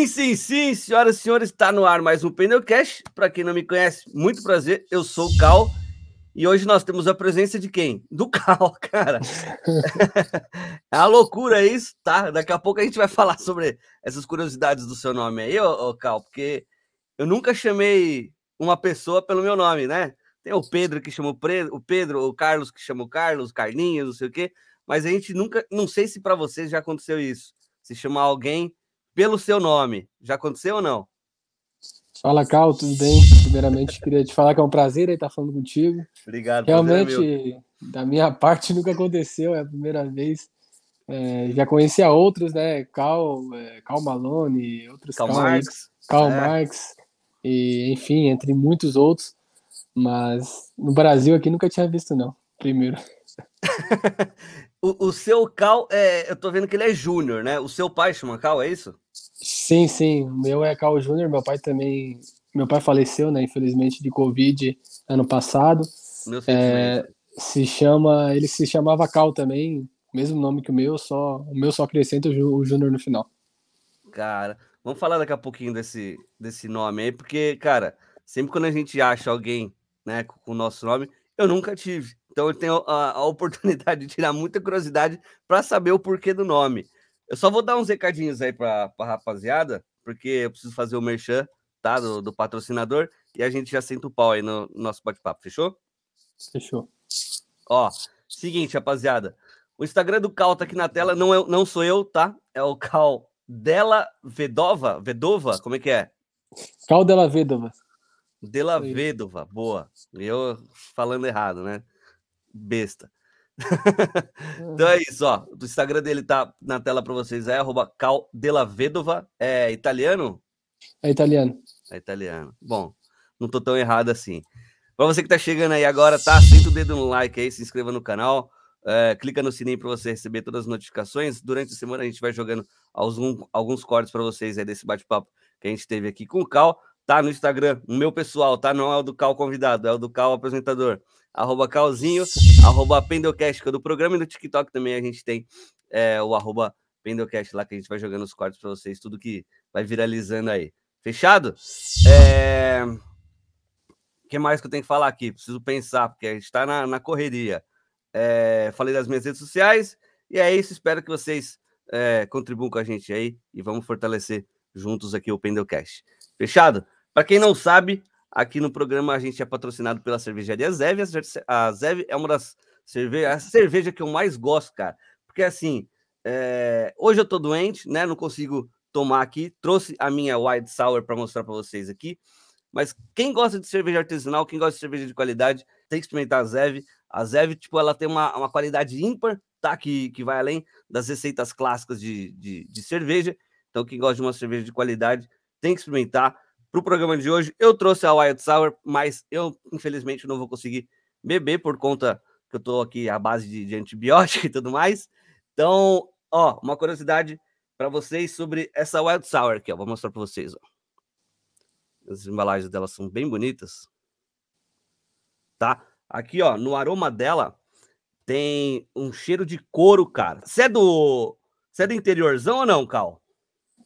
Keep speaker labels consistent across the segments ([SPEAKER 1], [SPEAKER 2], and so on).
[SPEAKER 1] Sim, sim, sim, senhoras e senhores, está no ar mais um Pneocast. Para quem não me conhece, muito prazer, eu sou o Cal e hoje nós temos a presença de quem? Do Cal, cara. é uma loucura isso, tá? Daqui a pouco a gente vai falar sobre essas curiosidades do seu nome aí, ô, ô Cal, porque eu nunca chamei uma pessoa pelo meu nome, né? Tem o Pedro que chama o Pedro, o Carlos que chama o Carlos, Carlinhos, não sei o quê, mas a gente nunca, não sei se para vocês já aconteceu isso, se chamar alguém pelo seu nome. Já aconteceu ou não?
[SPEAKER 2] Fala, Cal, tudo bem? Primeiramente, queria te falar que é um prazer estar falando contigo.
[SPEAKER 1] Obrigado.
[SPEAKER 2] É Realmente, da minha parte, nunca aconteceu, é a primeira vez. É, já conhecia outros, né? Cal, é, Cal Malone, outros
[SPEAKER 1] Cal, Cal Marx.
[SPEAKER 2] Cal é. Marx, e enfim, entre muitos outros. Mas no Brasil aqui nunca tinha visto, não. Primeiro.
[SPEAKER 1] o, o, seu Cal, é, eu tô vendo que ele é júnior, né? O seu pai chama Cal, é isso?
[SPEAKER 2] Sim, sim. O meu é Cal Júnior, meu pai também. Meu pai faleceu, né? Infelizmente, de Covid ano passado. Meu é, se chama. Ele se chamava Cal também, mesmo nome que o meu, só o meu só acrescenta o Júnior no final.
[SPEAKER 1] Cara, vamos falar daqui a pouquinho desse, desse nome aí, porque, cara, sempre quando a gente acha alguém né, com o nosso nome, eu nunca tive. Então eu tenho a, a oportunidade de tirar muita curiosidade para saber o porquê do nome. Eu só vou dar uns recadinhos aí para a rapaziada, porque eu preciso fazer o merchan, tá? Do, do, patrocinador, e a gente já senta o pau aí no, no nosso bate-papo, fechou?
[SPEAKER 2] Fechou.
[SPEAKER 1] Ó, seguinte, rapaziada. O Instagram do Cal tá aqui na tela, não, é, não sou eu, tá? É o Cal Della Vedova, Vedova, como é que é?
[SPEAKER 2] Cal Della Vedova.
[SPEAKER 1] Della Vedova, boa. Eu falando errado, né? Besta. então é isso, ó. O Instagram dele tá na tela para vocês, é arroba Cal Della Vedova. É italiano?
[SPEAKER 2] É italiano.
[SPEAKER 1] É italiano. Bom, não tô tão errado assim. Para você que tá chegando aí agora, tá? Senta o dedo no like aí, se inscreva no canal. É, clica no sininho para você receber todas as notificações. Durante a semana a gente vai jogando alguns, alguns cortes para vocês aí desse bate-papo que a gente teve aqui com o Cal tá no Instagram, o meu pessoal, tá? Não é o do Cal convidado, é o do Cal apresentador. Arroba Calzinho, arroba Pendelcast, que é do programa, e no TikTok também a gente tem é, o arroba Pendelcast lá, que a gente vai jogando os cortes para vocês, tudo que vai viralizando aí. Fechado? É... O que mais que eu tenho que falar aqui? Preciso pensar, porque a gente tá na, na correria. É... Falei das minhas redes sociais, e é isso, espero que vocês é, contribuam com a gente aí e vamos fortalecer juntos aqui o Pendelcast. Fechado? Para quem não sabe, aqui no programa a gente é patrocinado pela cervejaria Zev. A Zev é uma das cervejas, a cerveja que eu mais gosto, cara. Porque assim, é... hoje eu tô doente, né? Não consigo tomar aqui. Trouxe a minha White Sour para mostrar para vocês aqui. Mas quem gosta de cerveja artesanal, quem gosta de cerveja de qualidade, tem que experimentar a Zev. A Zev, tipo, ela tem uma, uma qualidade ímpar, tá? Que, que vai além das receitas clássicas de, de, de cerveja. Então, quem gosta de uma cerveja de qualidade, tem que experimentar para o programa de hoje. Eu trouxe a Wild Sour, mas eu, infelizmente, não vou conseguir beber por conta que eu estou aqui à base de, de antibiótico e tudo mais. Então, ó, uma curiosidade para vocês sobre essa Wild Sour aqui, ó. Vou mostrar para vocês, ó. As embalagens delas são bem bonitas. Tá? Aqui, ó, no aroma dela tem um cheiro de couro, cara. Você é do, você é do interiorzão ou não, Cal?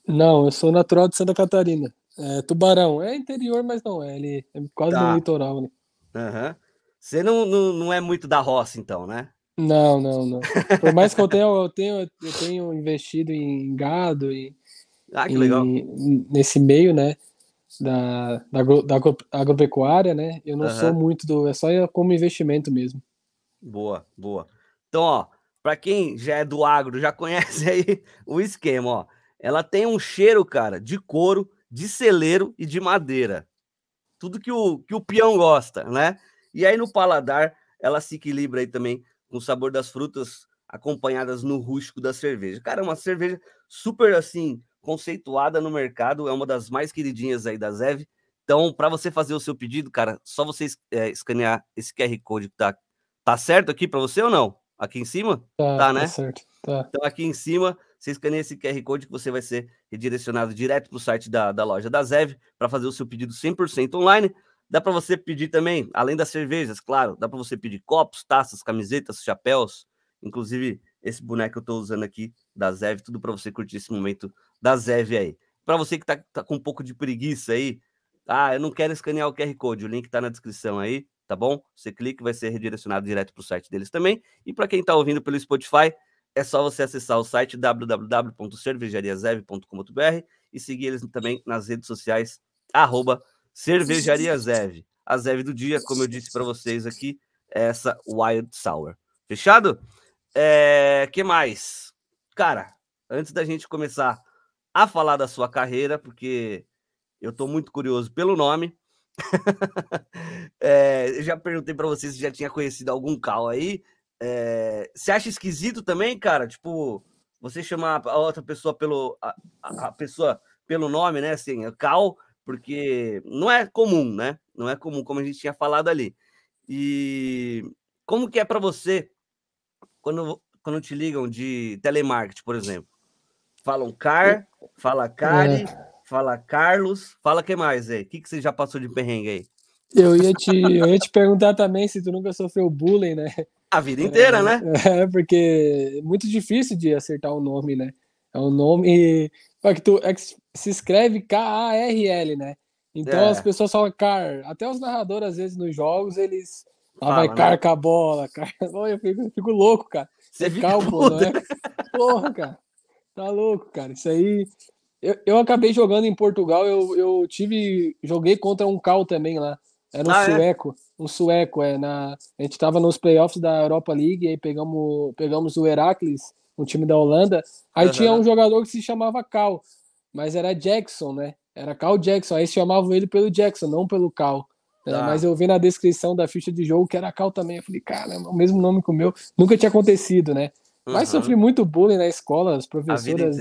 [SPEAKER 2] Não, eu sou natural de Santa Catarina. É, Tubarão. É interior, mas não é. Ele é quase tá. no litoral, né?
[SPEAKER 1] Uhum. Você não, não, não é muito da roça, então, né?
[SPEAKER 2] Não, não, não. Por mais que eu tenha, eu tenho, eu tenho investido em gado e
[SPEAKER 1] ah, que legal.
[SPEAKER 2] nesse meio, né? Da, da, da agropecuária, né? Eu não uhum. sou muito do. É só como investimento mesmo.
[SPEAKER 1] Boa, boa. Então, ó, para quem já é do agro, já conhece aí o esquema, ó. Ela tem um cheiro, cara, de couro de celeiro e de madeira. Tudo que o, que o peão gosta, né? E aí no paladar, ela se equilibra aí também com o sabor das frutas acompanhadas no rústico da cerveja. Cara, é uma cerveja super assim conceituada no mercado, é uma das mais queridinhas aí da Zev. Então, para você fazer o seu pedido, cara, só você é, escanear esse QR Code que tá, tá certo aqui para você ou não? Aqui em cima?
[SPEAKER 2] Tá, tá né? Tá certo. Tá.
[SPEAKER 1] Então, aqui em cima você escaneia esse QR Code que você vai ser redirecionado direto para o site da, da loja da Zev para fazer o seu pedido 100% online. Dá para você pedir também, além das cervejas, claro, dá para você pedir copos, taças, camisetas, chapéus, inclusive esse boneco que eu estou usando aqui da Zev, tudo para você curtir esse momento da Zev aí. para você que tá, tá, com um pouco de preguiça aí, ah, eu não quero escanear o QR Code, o link tá na descrição aí, tá bom? Você clica e vai ser redirecionado direto para o site deles também. E para quem está ouvindo pelo Spotify, é só você acessar o site www.cervejariazev.com.br e seguir eles também nas redes sociais, arroba cervejariazev. A Zev do dia, como eu disse para vocês aqui, é essa Wild Sour. Fechado? É, que mais? Cara, antes da gente começar a falar da sua carreira, porque eu estou muito curioso pelo nome, é, eu já perguntei para você se já tinha conhecido algum Cal aí. É, você acha esquisito também, cara? Tipo, você chamar a outra pessoa pelo a, a pessoa pelo nome, né? Assim, Cal, porque não é comum, né? Não é comum, como a gente tinha falado ali. E como que é para você quando, quando te ligam de telemarketing, por exemplo? Falam car, fala Cari, é. fala Carlos, fala que mais aí? O que, que você já passou de perrengue aí?
[SPEAKER 2] Eu ia, te, eu ia te perguntar também se tu nunca sofreu bullying, né?
[SPEAKER 1] A vida inteira,
[SPEAKER 2] é,
[SPEAKER 1] né?
[SPEAKER 2] É, porque é muito difícil de acertar o nome, né? É um nome é que, tu, é que se escreve K-A-R-L, né? Então é. as pessoas falam car. Até os narradores, às vezes, nos jogos, eles. Ah, Fala, vai né? carca a bola, car... eu, fico, eu fico louco, cara.
[SPEAKER 1] Você fica calmo,
[SPEAKER 2] não é? Porra, cara. Tá louco, cara. Isso aí. Eu, eu acabei jogando em Portugal, eu, eu tive. Joguei contra um Cal também lá. Era um ah, é? sueco. É? Um sueco, é. Na, a gente tava nos playoffs da Europa League, aí pegamos, pegamos o Heracles, um time da Holanda. Aí uhum. tinha um jogador que se chamava Cal, mas era Jackson, né? Era Cal Jackson. Aí chamavam ele pelo Jackson, não pelo Cal. Tá. mas eu vi na descrição da ficha de jogo que era Cal também. Eu falei, cara, é o mesmo nome que o meu. Nunca tinha acontecido, né? Uhum. Mas sofri muito bullying na escola, as professoras.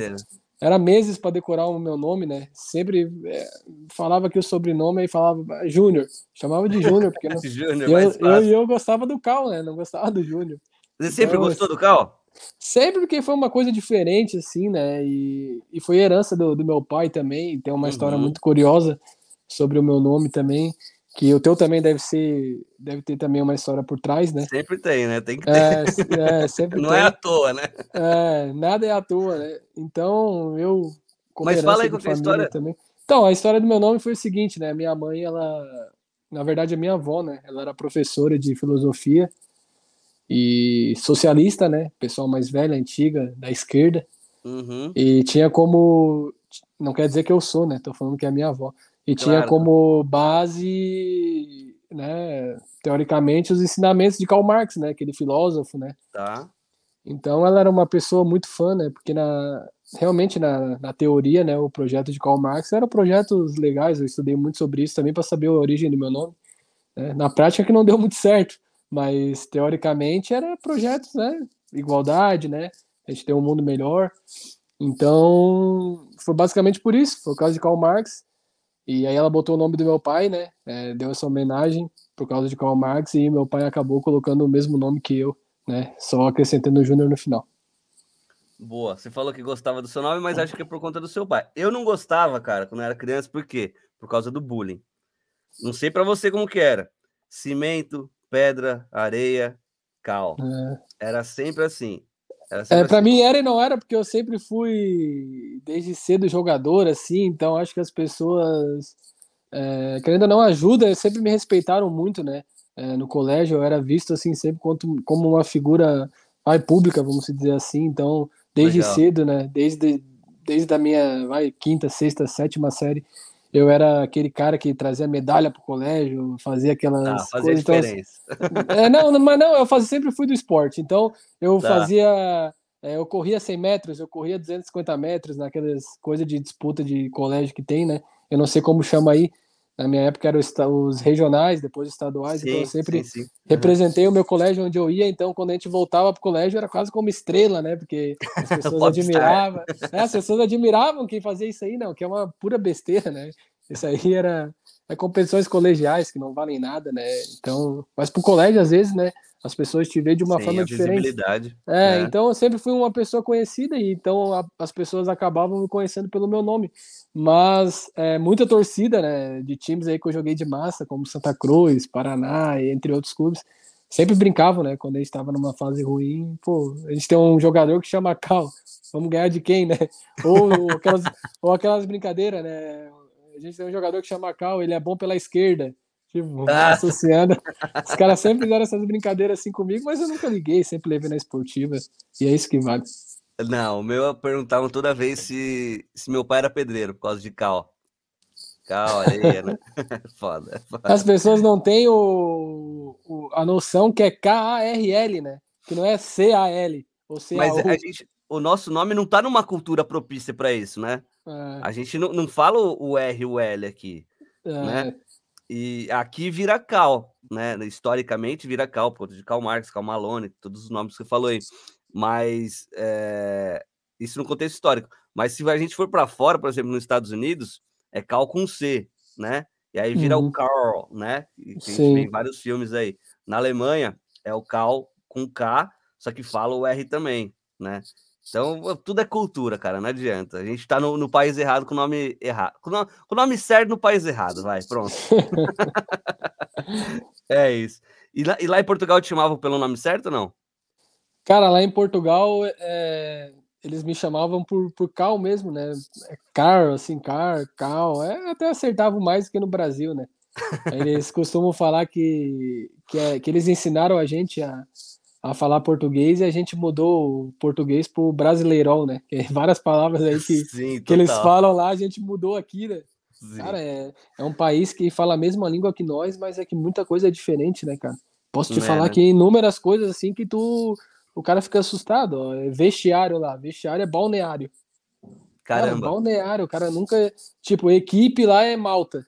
[SPEAKER 2] Era meses para decorar o meu nome, né? Sempre é, falava que o sobrenome aí falava Júnior. Chamava de Júnior, porque não... Júnior, eu, eu, eu, gostava do Cal, né? Não gostava do Júnior.
[SPEAKER 1] Você sempre então, gostou do Cal?
[SPEAKER 2] Sempre porque foi uma coisa diferente, assim, né? E, e foi herança do, do meu pai também. Tem uma uhum. história muito curiosa sobre o meu nome também que o teu também deve ser, deve ter também uma história por trás, né?
[SPEAKER 1] Sempre tem, né? Tem que
[SPEAKER 2] é, ter. É, é, sempre
[SPEAKER 1] Não
[SPEAKER 2] tem.
[SPEAKER 1] é à toa, né?
[SPEAKER 2] É, nada é à toa, né? Então, eu...
[SPEAKER 1] Mas fala aí com a história.
[SPEAKER 2] Também. Então, a história do meu nome foi o seguinte, né? Minha mãe, ela... Na verdade, a minha avó, né? Ela era professora de filosofia e socialista, né? Pessoal mais velha, antiga, da esquerda.
[SPEAKER 1] Uhum.
[SPEAKER 2] E tinha como... Não quer dizer que eu sou, né? Tô falando que é a minha avó e claro. tinha como base, né, teoricamente, os ensinamentos de Karl Marx, né, aquele filósofo, né.
[SPEAKER 1] Tá.
[SPEAKER 2] Então ela era uma pessoa muito fã, né, porque na, realmente na, na teoria, né, o projeto de Karl Marx era projetos legais, eu estudei muito sobre isso também para saber a origem do meu nome. Né. Na prática que não deu muito certo, mas teoricamente era projetos, né, igualdade, né, a gente ter um mundo melhor. Então, foi basicamente por isso, foi o caso de Karl Marx. E aí ela botou o nome do meu pai, né? É, deu essa homenagem por causa de Karl Marx e meu pai acabou colocando o mesmo nome que eu, né? Só acrescentando o Júnior no final.
[SPEAKER 1] Boa. Você falou que gostava do seu nome, mas acho que é por conta do seu pai. Eu não gostava, cara, quando eu era criança, por quê? Por causa do bullying. Não sei para você como que era. Cimento, pedra, areia, cal. É. Era sempre assim.
[SPEAKER 2] É, para assim. mim era e não era, porque eu sempre fui desde cedo jogador, assim, então acho que as pessoas, é, querendo ou não, ajuda, sempre me respeitaram muito, né? É, no colégio eu era visto, assim, sempre como, como uma figura vai, pública, vamos dizer assim, então, desde Legal. cedo, né? Desde, desde a minha vai, quinta, sexta, sétima série, eu era aquele cara que trazia medalha pro colégio, fazia aquelas ah,
[SPEAKER 1] fazia coisas. Então,
[SPEAKER 2] diferença. Então, é, não, mas não, eu fazia, sempre fui do esporte. Então, eu tá. fazia. É, eu corria 100 metros, eu corria 250 metros, naquelas coisas de disputa de colégio que tem, né? Eu não sei como chama aí, na minha época eram os regionais, depois estaduais, sim, então eu sempre sim, sim. representei uhum. o meu colégio onde eu ia, então quando a gente voltava para o colégio era quase como estrela, né? Porque as pessoas admiravam, né? as pessoas admiravam quem fazia isso aí, não, que é uma pura besteira, né? Isso aí era é competições colegiais que não valem nada, né? Então, mas para o colégio às vezes, né? As pessoas te veem de uma Sim, forma diferente. É, né? então eu sempre fui uma pessoa conhecida e então a, as pessoas acabavam me conhecendo pelo meu nome. Mas é, muita torcida, né, de times aí que eu joguei de massa, como Santa Cruz, Paraná, entre outros clubes, sempre brincavam, né, quando a gente estava numa fase ruim, pô, a gente tem um jogador que chama Cal. Vamos ganhar de quem, né? Ou aquelas, ou aquelas brincadeiras, né? A gente tem um jogador que chama Cal, ele é bom pela esquerda. Tipo, ah. associando. Os caras sempre fizeram essas brincadeiras assim comigo, mas eu nunca liguei, sempre levei na esportiva. E é isso que vale.
[SPEAKER 1] Não, o meu perguntavam toda vez se, se meu pai era pedreiro, por causa de cal. Cal, areia, né? foda, foda,
[SPEAKER 2] As pessoas não têm o, o, a noção que é K-A-R-L, né? Que não é C-A-L. Ou C -A
[SPEAKER 1] Mas a gente, o nosso nome não tá numa cultura propícia para isso, né? É. A gente não, não fala o R e o L aqui, é. né? E aqui vira Cal, né? Historicamente vira Cal, por de Cal Marx, Cal Malone, todos os nomes que você falou aí. Mas é, isso no contexto histórico. Mas se a gente for para fora, por exemplo, nos Estados Unidos, é Cal com C, né? E aí vira uhum. o Carl, né? E tem vários filmes aí. Na Alemanha é o Cal com K, só que fala o R também, né? Então, tudo é cultura, cara, não adianta. A gente tá no, no país errado com o nome errado. Com o com nome certo no país errado, vai, pronto. é isso. E lá, e lá, em Portugal te chamavam pelo nome certo ou não?
[SPEAKER 2] Cara, lá em Portugal, é, eles me chamavam por, por Cal mesmo, né? É Car, assim, Car, Cal. É, até acertavam mais do que no Brasil, né? Eles costumam falar que, que, é, que eles ensinaram a gente a a falar português e a gente mudou o português pro brasileirão, né? Tem várias palavras aí que, Sim, que eles falam lá, a gente mudou aqui, né? Sim. Cara, é, é um país que fala a mesma língua que nós, mas é que muita coisa é diferente, né, cara? Posso te é, falar né? que inúmeras coisas assim que tu. O cara fica assustado, ó. É vestiário lá, vestiário é balneário. Caramba. Cara, balneário, o cara nunca. Tipo, equipe lá é Malta.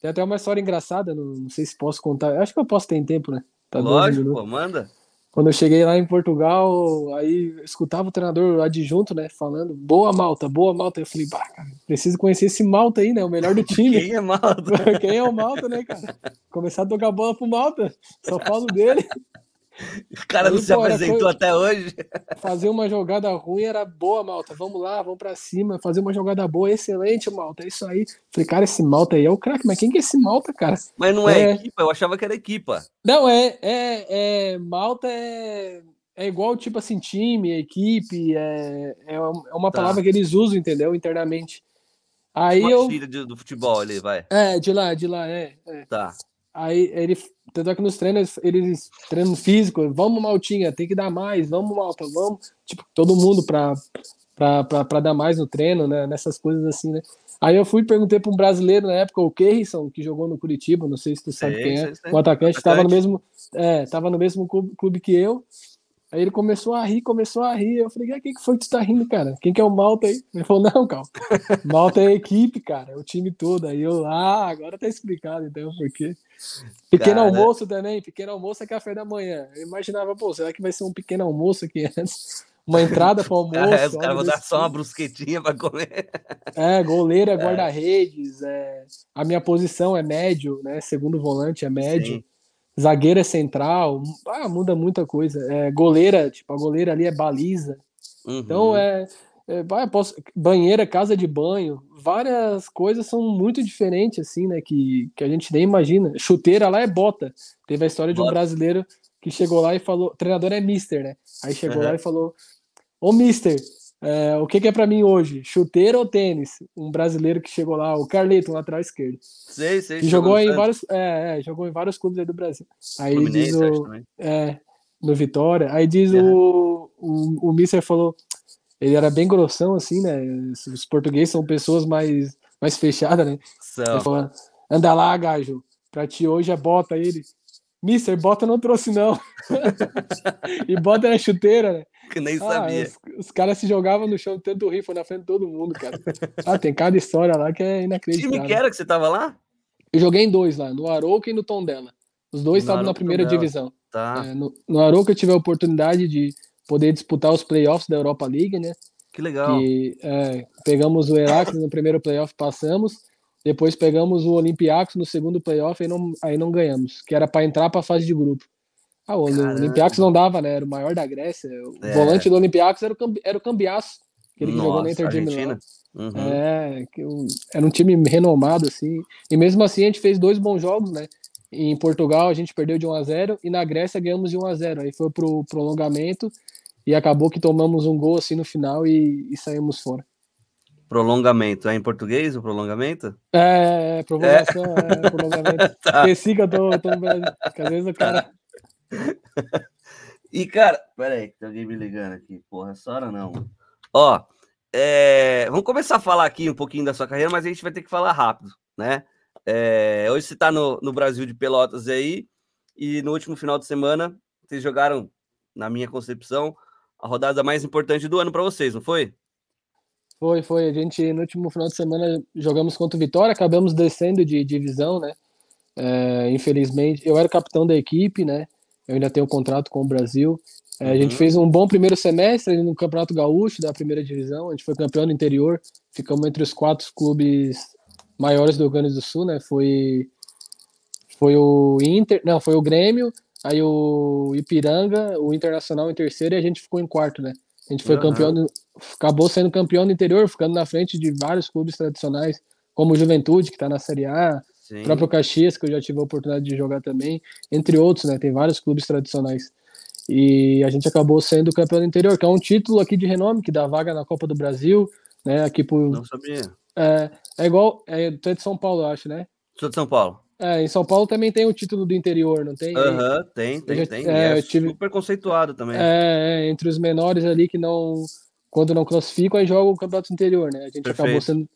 [SPEAKER 2] Tem até uma história engraçada, não, não sei se posso contar. Acho que eu posso ter em tempo, né?
[SPEAKER 1] Tá Lógico, pô, manda.
[SPEAKER 2] Quando eu cheguei lá em Portugal, aí escutava o treinador adjunto, né, falando, boa malta, boa malta. Eu falei, bah, cara, preciso conhecer esse malta aí, né, o melhor do time.
[SPEAKER 1] Quem é malta?
[SPEAKER 2] Quem é o malta, né, cara? Começar a tocar bola pro malta, só falo dele.
[SPEAKER 1] O cara aí, não se apresentou até hoje.
[SPEAKER 2] Fazer uma jogada ruim era boa, Malta. Vamos lá, vamos para cima. Fazer uma jogada boa, excelente, Malta. É isso aí. Falei, cara, esse Malta aí é o craque, mas quem que é esse Malta, cara?
[SPEAKER 1] Mas não é, é equipa, eu achava que era equipa.
[SPEAKER 2] Não, é, é, é Malta é, é igual, tipo assim, time, equipe, é, é uma tá. palavra que eles usam, entendeu? Internamente. Aí uma
[SPEAKER 1] eu. do futebol ali, vai.
[SPEAKER 2] É, de lá, de lá, é. é.
[SPEAKER 1] Tá.
[SPEAKER 2] Aí ele, tanto é que nos treinos, eles treinam físico, vamos Maltinha, tem que dar mais, vamos Malta, vamos, tipo, todo mundo pra, pra, pra, pra dar mais no treino, né, nessas coisas assim, né. Aí eu fui e perguntei para um brasileiro na época, o Kerrison, que jogou no Curitiba, não sei se tu sabe quem é, o atacante, estava no mesmo, é, tava no mesmo clube, clube que eu, Aí ele começou a rir, começou a rir. Eu falei, ah, quem que foi que tu tá rindo, cara? Quem que é o Malta aí? Ele falou, não, calma. Malta é a equipe, cara, é o time todo. Aí eu, ah, agora tá explicado, então, por quê? Pequeno cara... almoço também, pequeno almoço é café da manhã. Eu imaginava, pô, será que vai ser um pequeno almoço aqui antes? Uma entrada para almoço. Cara,
[SPEAKER 1] os caras vão dar só uma brusquetinha para comer.
[SPEAKER 2] É, goleira, é. guarda-redes. É... A minha posição é médio, né? Segundo volante é médio. Sim zagueiro é central, ah, muda muita coisa. É, goleira, tipo, a goleira ali é baliza. Uhum. Então é, é banheira, casa de banho, várias coisas são muito diferentes, assim, né? Que, que a gente nem imagina. Chuteira lá é bota. Teve a história de um brasileiro que chegou lá e falou, o treinador é mister, né? Aí chegou uhum. lá e falou: Ô mister, é, o que, que é para mim hoje? Chuteiro ou tênis? Um brasileiro que chegou lá, o Carleton, lateral esquerdo.
[SPEAKER 1] Sei, sei.
[SPEAKER 2] Que jogou em vários, é, é, jogou em vários clubes aí do Brasil. Aí Fluminense, diz o, é, no Vitória. Aí diz o, o, o Mister falou, ele era bem grossão assim, né? Os portugueses são pessoas mais mais fechadas, né? Anda lá, gajo. Pra ti hoje é bota ele. Mister, bota não trouxe não. e bota na chuteira, né?
[SPEAKER 1] Que nem ah, sabia.
[SPEAKER 2] Os, os, caras se jogavam no chão tanto rir, foi na frente de todo mundo, cara. Ah, tem cada história lá que é inacreditável. Que
[SPEAKER 1] time que era que você tava lá?
[SPEAKER 2] Eu joguei em dois lá, no Arouca e no Tondela. Os dois estavam na primeira divisão.
[SPEAKER 1] Tá.
[SPEAKER 2] É, no, no Arouca eu tive a oportunidade de poder disputar os playoffs da Europa League, né?
[SPEAKER 1] Que legal.
[SPEAKER 2] Que, é, pegamos o Herakles no primeiro playoff, passamos. Depois pegamos o Olympiacos no segundo playoff e não, aí não ganhamos, que era para entrar para a fase de grupo. Ah, o Caramba. Olympiacos não dava, né? Era o maior da Grécia. O é. volante do Olympiacos era o, Cambi, era o Cambiaço, aquele que Nossa, jogou na Inter de Milão. Uhum. É, que era um time renomado, assim. E mesmo assim a gente fez dois bons jogos, né? Em Portugal a gente perdeu de 1 a 0 e na Grécia ganhamos de 1 a 0 Aí foi pro prolongamento e acabou que tomamos um gol assim no final e, e saímos fora.
[SPEAKER 1] Prolongamento, é em português o prolongamento?
[SPEAKER 2] É, é prolongação, é, é prolongamento. tá. Esqueci que eu tô, tô às vezes o cara...
[SPEAKER 1] e, cara, peraí, tem alguém me ligando aqui, porra, essa hora não. Ó, é, vamos começar a falar aqui um pouquinho da sua carreira, mas a gente vai ter que falar rápido, né? É, hoje você está no, no Brasil de Pelotas aí, e no último final de semana, vocês jogaram, na minha concepção, a rodada mais importante do ano para vocês, não foi?
[SPEAKER 2] Foi, foi. A gente, no último final de semana, jogamos contra o Vitória, acabamos descendo de divisão, né? É, infelizmente, eu era capitão da equipe, né? Eu ainda tenho um contrato com o Brasil. É. A gente uhum. fez um bom primeiro semestre no Campeonato Gaúcho da primeira divisão. A gente foi campeão no interior. Ficamos entre os quatro clubes maiores do Rio Grande do Sul, né? Foi, foi o Inter, não, foi o Grêmio, aí o Ipiranga, o Internacional em terceiro e a gente ficou em quarto, né? A gente foi uhum. campeão, acabou sendo campeão do interior, ficando na frente de vários clubes tradicionais, como o Juventude, que está na Série A, o próprio Caxias, que eu já tive a oportunidade de jogar também, entre outros, né? Tem vários clubes tradicionais. E a gente acabou sendo campeão do interior, que é um título aqui de renome, que dá vaga na Copa do Brasil, né? Aqui por.
[SPEAKER 1] Não sabia.
[SPEAKER 2] É, é igual. É, tu é de São Paulo, eu acho, né?
[SPEAKER 1] Sou de São Paulo.
[SPEAKER 2] É, em São Paulo também tem o título do interior, não tem?
[SPEAKER 1] Aham, uhum, tem, tem, já, tem. É, é tive... super conceituado também.
[SPEAKER 2] É, é, entre os menores ali que não, quando não classificam, aí joga o campeonato interior, né? A gente Perfeito. acabou sendo.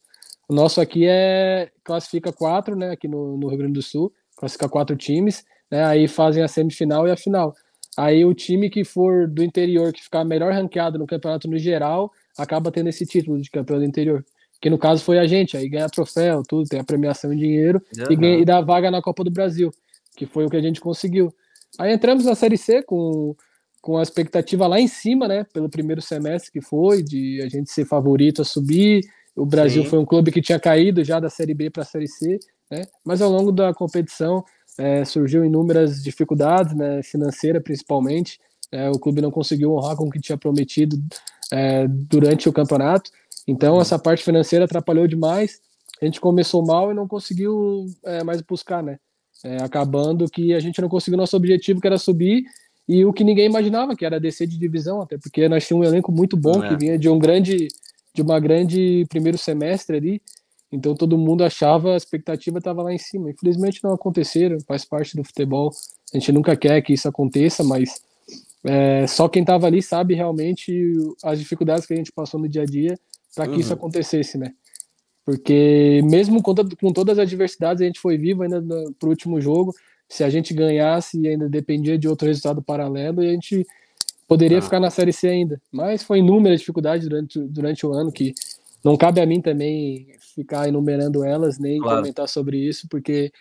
[SPEAKER 2] O nosso aqui é classifica quatro, né? Aqui no, no Rio Grande do Sul, classifica quatro times, né? Aí fazem a semifinal e a final. Aí o time que for do interior, que ficar melhor ranqueado no campeonato no geral, acaba tendo esse título de campeão do interior que no caso foi a gente, aí ganha troféu, tudo, tem a premiação em dinheiro uhum. e, ganha, e dá vaga na Copa do Brasil, que foi o que a gente conseguiu. Aí entramos na Série C com, com a expectativa lá em cima, né, pelo primeiro semestre que foi, de a gente ser favorito a subir. O Brasil Sim. foi um clube que tinha caído já da Série B para a Série C, né, mas ao longo da competição é, surgiu inúmeras dificuldades, né, financeira principalmente. É, o clube não conseguiu honrar com o que tinha prometido é, durante o campeonato. Então, essa parte financeira atrapalhou demais. A gente começou mal e não conseguiu é, mais buscar, né? É, acabando que a gente não conseguiu nosso objetivo, que era subir, e o que ninguém imaginava, que era descer de divisão, até porque nós tínhamos um elenco muito bom, é. que vinha de um grande, de uma grande primeiro semestre ali, então todo mundo achava, a expectativa estava lá em cima. Infelizmente não aconteceram, faz parte do futebol. A gente nunca quer que isso aconteça, mas é, só quem estava ali sabe realmente as dificuldades que a gente passou no dia a dia para que uhum. isso acontecesse, né? Porque mesmo com, com, todas as adversidades, a gente foi vivo ainda para o último jogo. Se a gente ganhasse, ainda dependia de outro resultado paralelo e a gente poderia ah. ficar na Série C ainda. Mas foi inúmeras dificuldades durante, durante o ano que não cabe a mim também ficar enumerando elas, nem claro. comentar sobre isso, porque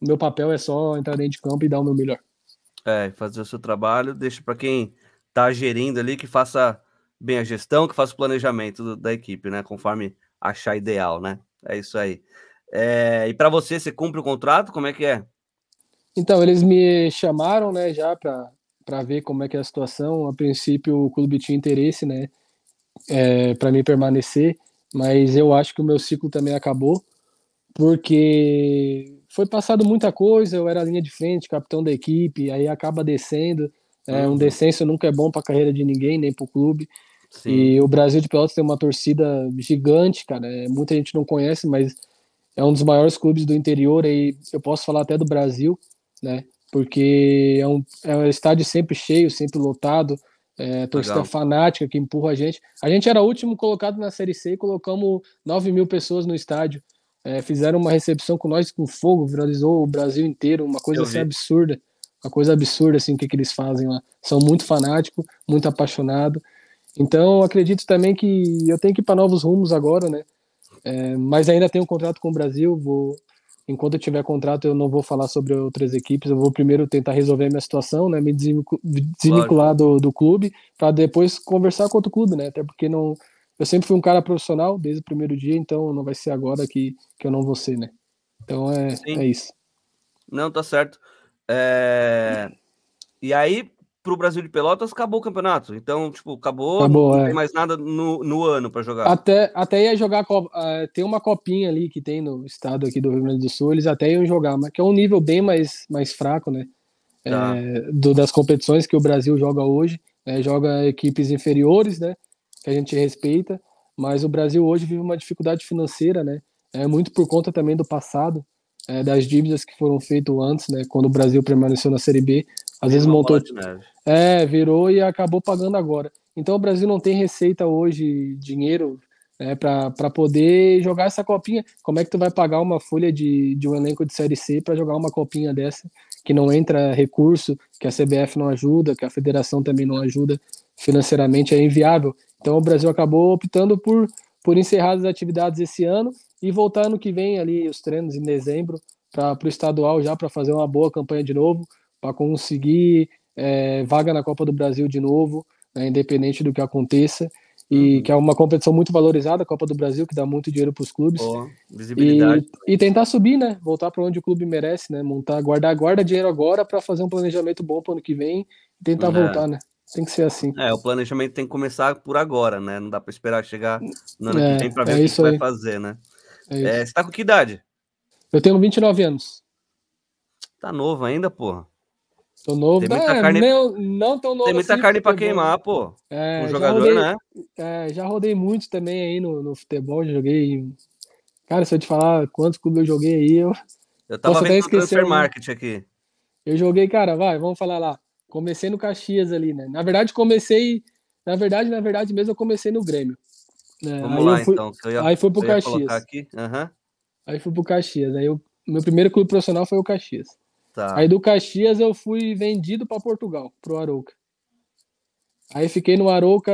[SPEAKER 2] o meu papel é só entrar dentro de campo e dar o meu melhor.
[SPEAKER 1] É, fazer o seu trabalho, deixa para quem está gerindo ali que faça bem a gestão, que faça o planejamento da equipe, né? Conforme achar ideal, né? É isso aí. É, e para você, você cumpre o contrato? Como é que é?
[SPEAKER 2] Então, eles me chamaram, né, já para ver como é que é a situação. A princípio, o clube tinha interesse, né, é, para mim permanecer, mas eu acho que o meu ciclo também acabou, porque foi passado muita coisa. Eu era a linha de frente, capitão da equipe, aí acaba descendo. É, um descenso nunca é bom para a carreira de ninguém, nem para o clube. Sim. E o Brasil de Pelotas tem uma torcida gigante, cara. É, muita gente não conhece, mas é um dos maiores clubes do interior. E eu posso falar até do Brasil, né? Porque é um, é um estádio sempre cheio, sempre lotado. É, torcida Legal. fanática que empurra a gente. A gente era o último colocado na Série C e colocamos 9 mil pessoas no estádio. É, fizeram uma recepção com nós com fogo, viralizou o Brasil inteiro, uma coisa assim absurda uma coisa absurda assim o que, que eles fazem lá. São muito fanáticos, muito apaixonados. Então acredito também que eu tenho que ir para novos rumos agora, né? É, mas ainda tenho um contrato com o Brasil. Vou, enquanto eu tiver contrato, eu não vou falar sobre outras equipes. Eu vou primeiro tentar resolver a minha situação, né? Me desvincular do, do clube para depois conversar com outro clube, né? Até porque não, eu sempre fui um cara profissional desde o primeiro dia, então não vai ser agora que, que eu não vou ser, né? Então é, é isso.
[SPEAKER 1] Não, tá certo. É... E aí, para o Brasil de Pelotas, acabou o campeonato. Então, tipo, acabou, acabou não é. tem mais nada no, no ano para jogar.
[SPEAKER 2] Até, até ia jogar, uh, tem uma copinha ali que tem no estado aqui do Rio Grande do Sul, eles até iam jogar, mas que é um nível bem mais, mais fraco, né? Tá. É, do, das competições que o Brasil joga hoje. né, joga equipes inferiores, né, que a gente respeita, mas o Brasil hoje vive uma dificuldade financeira, né, é muito por conta também do passado, é, das dívidas que foram feitas antes, né, quando o Brasil permaneceu na Série B, às vezes montou, é, virou e acabou pagando agora. Então o Brasil não tem receita hoje, dinheiro né, para poder jogar essa copinha. Como é que tu vai pagar uma folha de, de um elenco de Série C para jogar uma copinha dessa, que não entra recurso, que a CBF não ajuda, que a federação também não ajuda financeiramente, é inviável. Então o Brasil acabou optando por, por encerrar as atividades esse ano e voltar ano que vem ali os treinos em dezembro para o estadual já para fazer uma boa campanha de novo, para conseguir é, vaga na Copa do Brasil de novo, né, independente do que aconteça e uhum. que é uma competição muito valorizada, a Copa do Brasil, que dá muito dinheiro para os clubes. Oh, visibilidade. E, e, tentar subir, né? Voltar para onde o clube merece, né? Montar, guardar, guarda dinheiro agora para fazer um planejamento bom para o ano que vem e tentar é. voltar, né? Tem que ser assim.
[SPEAKER 1] É, o planejamento tem que começar por agora, né? Não dá para esperar chegar no ano é, que vem para ver é o que vai fazer, né? É, é você tá com que idade?
[SPEAKER 2] Eu tenho 29 anos.
[SPEAKER 1] Tá novo ainda, porra.
[SPEAKER 2] Tô novo, tem muita é, carne... não, não tão novo.
[SPEAKER 1] Tem muita assim, carne para queimar, pô.
[SPEAKER 2] É, um jogador, rodei, né? É, já rodei muito também aí no, no futebol, joguei. Cara, se eu te falar quantos clubes eu joguei aí, eu.
[SPEAKER 1] Eu tava Posso vendo o transfer market aqui.
[SPEAKER 2] Eu joguei, cara, vai, vamos falar lá. Comecei no Caxias ali, né? Na verdade, comecei. Na verdade, na verdade mesmo, eu comecei no Grêmio.
[SPEAKER 1] Né? Vamos aí lá, fui, então.
[SPEAKER 2] Ia, aí foi pro Caxias. Aqui.
[SPEAKER 1] Uhum.
[SPEAKER 2] Aí fui pro Caxias. Aí o meu primeiro clube profissional foi o Caxias. Tá. Aí do Caxias eu fui vendido para Portugal, pro Arouca. Aí fiquei no Arouca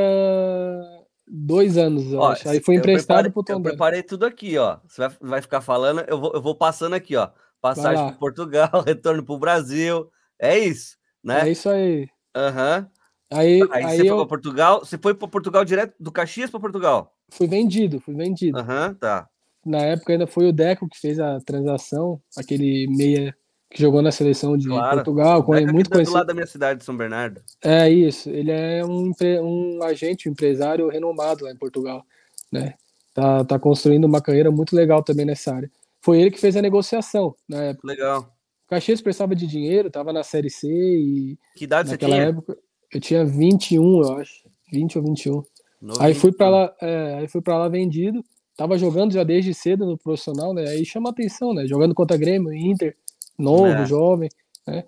[SPEAKER 2] dois anos, ó, acho. Aí fui emprestado pro Tom Eu
[SPEAKER 1] preparei tudo aqui, ó. Você vai, vai ficar falando, eu vou, eu vou passando aqui, ó. Passagem para Portugal, retorno pro Brasil. É isso, né?
[SPEAKER 2] É isso aí.
[SPEAKER 1] Aham. Uhum.
[SPEAKER 2] Aí,
[SPEAKER 1] aí, aí, você eu... foi para Portugal, você foi para Portugal direto do Caxias para Portugal?
[SPEAKER 2] Fui vendido, fui vendido.
[SPEAKER 1] Aham, uhum, tá.
[SPEAKER 2] Na época ainda foi o Deco que fez a transação, aquele meia que jogou na seleção de claro. Portugal, com, muito conhecido.
[SPEAKER 1] do lado da minha cidade, de São Bernardo.
[SPEAKER 2] É isso, ele é um, um agente, um empresário renomado lá em Portugal, né? Tá, tá construindo uma carreira muito legal também nessa área. Foi ele que fez a negociação na época.
[SPEAKER 1] Legal.
[SPEAKER 2] O Caxias precisava de dinheiro, tava na Série C e...
[SPEAKER 1] Que idade
[SPEAKER 2] naquela
[SPEAKER 1] você tinha?
[SPEAKER 2] época Eu tinha 21, eu acho. 20 ou 21. Aí fui para lá, é, aí fui para lá vendido. Tava jogando já desde cedo no profissional, né? Aí chama atenção, né? Jogando contra Grêmio, Inter, novo, é. jovem, né?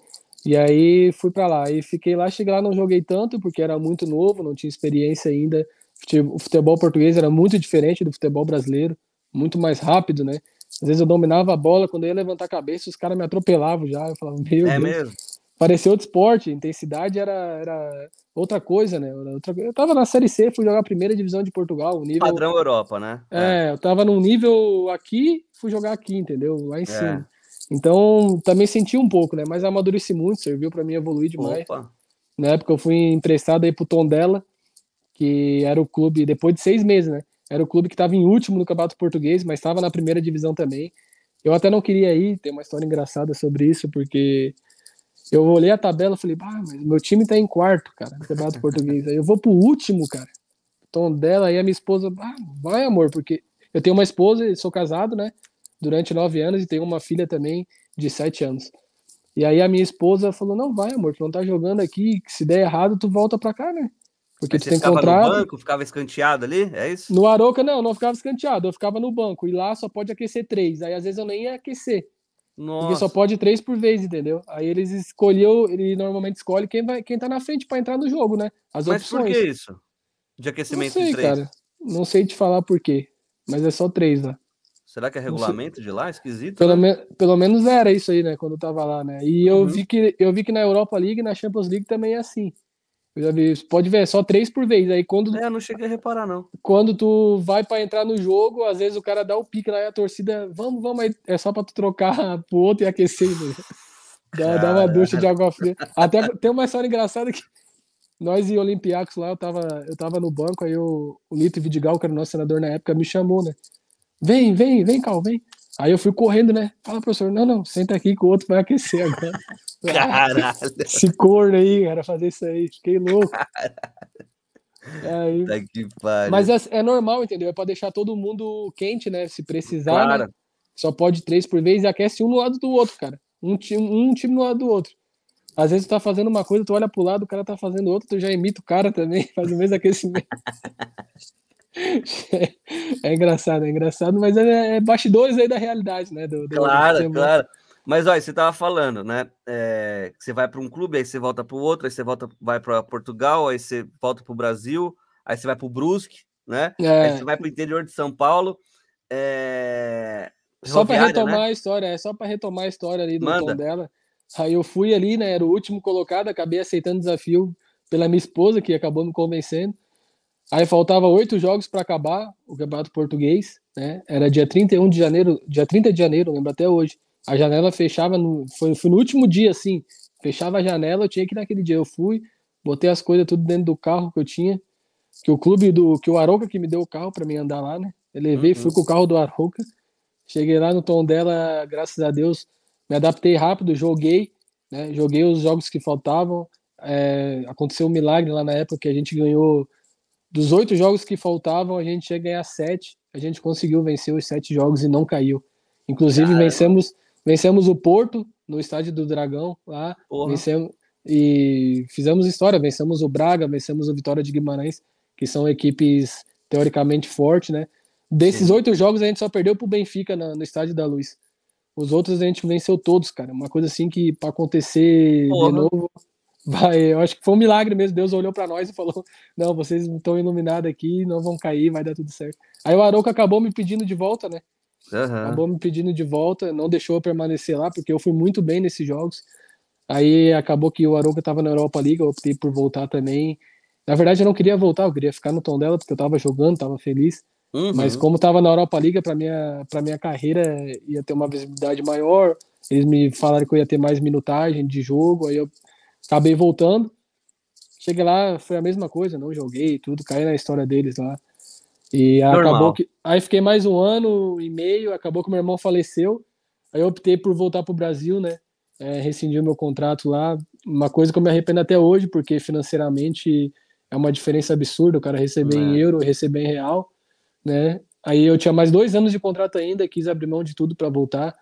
[SPEAKER 2] E aí fui para lá. E fiquei lá, cheguei lá, não joguei tanto, porque era muito novo, não tinha experiência ainda. O futebol português era muito diferente do futebol brasileiro, muito mais rápido, né? Às vezes eu dominava a bola, quando eu ia levantar a cabeça, os caras me atropelavam já. Eu falava, meu é Deus. Mesmo? Parecia outro esporte, intensidade era, era outra coisa, né? Outra... Eu tava na Série C, fui jogar a primeira divisão de Portugal. nível...
[SPEAKER 1] Padrão Europa, né?
[SPEAKER 2] É, é, eu tava num nível aqui, fui jogar aqui, entendeu? Lá em é. cima. Então, também senti um pouco, né? Mas amadureci muito, serviu para mim evoluir demais. Opa. Na época eu fui emprestado aí pro Tondela, que era o clube, depois de seis meses, né? Era o clube que estava em último no Campeonato Português, mas estava na primeira divisão também. Eu até não queria ir, tem uma história engraçada sobre isso, porque eu olhei a tabela e falei, ah, mas meu time tá em quarto, cara, no Campeonato Português. Aí eu vou pro último, cara. Tondela, aí a minha esposa, ah, vai amor, porque eu tenho uma esposa, sou casado, né? durante nove anos e tenho uma filha também de sete anos. E aí a minha esposa falou: Não, vai, amor, tu não tá jogando aqui, se der errado, tu volta pra cá, né?
[SPEAKER 1] Porque Mas tu tem contrato. no banco, ficava escanteado ali, é isso?
[SPEAKER 2] No Aroca, não, não ficava escanteado, eu ficava no banco. E lá só pode aquecer três. Aí às vezes eu nem ia aquecer. Nossa. Porque só pode três por vez, entendeu? Aí eles escolheu, ele normalmente escolhe quem, vai, quem tá na frente para entrar no jogo, né?
[SPEAKER 1] As Mas opções. por que isso? De aquecimento
[SPEAKER 2] não sei,
[SPEAKER 1] de três?
[SPEAKER 2] Cara. Não sei te falar por quê. Mas é só três lá.
[SPEAKER 1] Será que é regulamento de lá? Esquisito.
[SPEAKER 2] Pelo, né? me, pelo menos era isso aí, né? Quando eu tava lá, né? E eu, uhum. vi que, eu vi que na Europa League e na Champions League também é assim. Eu já vi, pode ver, é só três por vez. Aí quando.
[SPEAKER 1] É, não cheguei a reparar, não.
[SPEAKER 2] Quando tu vai para entrar no jogo, às vezes o cara dá o pique lá e a torcida, vamos, vamos, aí é só para tu trocar pro outro e aquecer. Né? Dá, dá, uma ducha de água fria. Até tem uma história engraçada que nós e Olympiacos lá, eu tava, eu tava no banco, aí o, o Lito Vidigal, que era o nosso senador na época, me chamou, né? Vem, vem, vem, Cal, vem. Aí eu fui correndo, né? Fala, professor, não, não, senta aqui que o outro vai aquecer agora.
[SPEAKER 1] Caralho.
[SPEAKER 2] Esse corno aí, era fazer isso aí, fiquei louco. Aí, mas é, é, normal, entendeu? É para deixar todo mundo quente, né? Se precisar, né? claro. né? só pode três por vez e aquece um no lado do outro, cara. Um time, um time no lado do outro. Às vezes tu tá fazendo uma coisa, tu olha pro lado, o cara tá fazendo outra, tu já imita o cara também, faz o mesmo aquecimento. é, engraçado, é engraçado, mas é, é, bastidores aí da realidade, né? Do,
[SPEAKER 1] do claro, claro. Mas olha, você tava falando, né? É, você vai para um clube, aí você volta para o outro, aí você volta, vai para Portugal, aí você volta para o Brasil, aí você vai para o Brusque, né? É. Aí você vai para o interior de São Paulo. É...
[SPEAKER 2] Só para retomar né? a história, é só para retomar a história ali do Manda. tom dela. Aí eu fui ali, né? Era o último colocado, acabei aceitando o desafio pela minha esposa, que acabou me convencendo. Aí faltava oito jogos para acabar o Campeonato Português, né? Era dia 31 de janeiro, dia 30 de janeiro, lembro até hoje. A janela fechava no. Foi, foi no último dia, assim. Fechava a janela, eu tinha que ir naquele dia. Eu fui, botei as coisas tudo dentro do carro que eu tinha. Que o clube do. Que o Aroca que me deu o carro para mim andar lá, né? Eu levei, uhum. fui com o carro do Aroca. Cheguei lá no tom dela, graças a Deus, me adaptei rápido, joguei, né? Joguei os jogos que faltavam. É, aconteceu um milagre lá na época que a gente ganhou dos oito jogos que faltavam, a gente ia ganhar sete. A gente conseguiu vencer os sete jogos e não caiu. Inclusive, Caramba. vencemos, vencemos o Porto no estádio do Dragão lá. Vencemos, e fizemos história. Vencemos o Braga, vencemos o Vitória de Guimarães, que são equipes teoricamente fortes, né? Desses oito jogos, a gente só perdeu pro Benfica no, no Estádio da Luz. Os outros a gente venceu todos, cara. Uma coisa assim que para acontecer Porra. de novo vai, eu acho que foi um milagre mesmo. Deus olhou para nós e falou: Não, vocês estão iluminados aqui, não vão cair, vai dar tudo certo. Aí o Arouca acabou me pedindo de volta, né? Uhum. Acabou me pedindo de volta, não deixou eu permanecer lá, porque eu fui muito bem nesses jogos. Aí acabou que o Arouca estava na Europa League, eu optei por voltar também. Na verdade, eu não queria voltar, eu queria ficar no tom dela, porque eu estava jogando, estava feliz. Uhum. Mas como estava na Europa League, para minha, pra minha carreira ia ter uma visibilidade maior. Eles me falaram que eu ia ter mais minutagem de jogo, aí eu Acabei voltando. Cheguei lá, foi a mesma coisa, não joguei, tudo, caí na história deles lá. E Normal. acabou que. Aí fiquei mais um ano e meio, acabou que meu irmão faleceu. Aí eu optei por voltar para o Brasil, né? É, rescindi o meu contrato lá. Uma coisa que eu me arrependo até hoje, porque financeiramente é uma diferença absurda. O cara receber é. em euro, receber em real, né? Aí eu tinha mais dois anos de contrato ainda, quis abrir mão de tudo para voltar.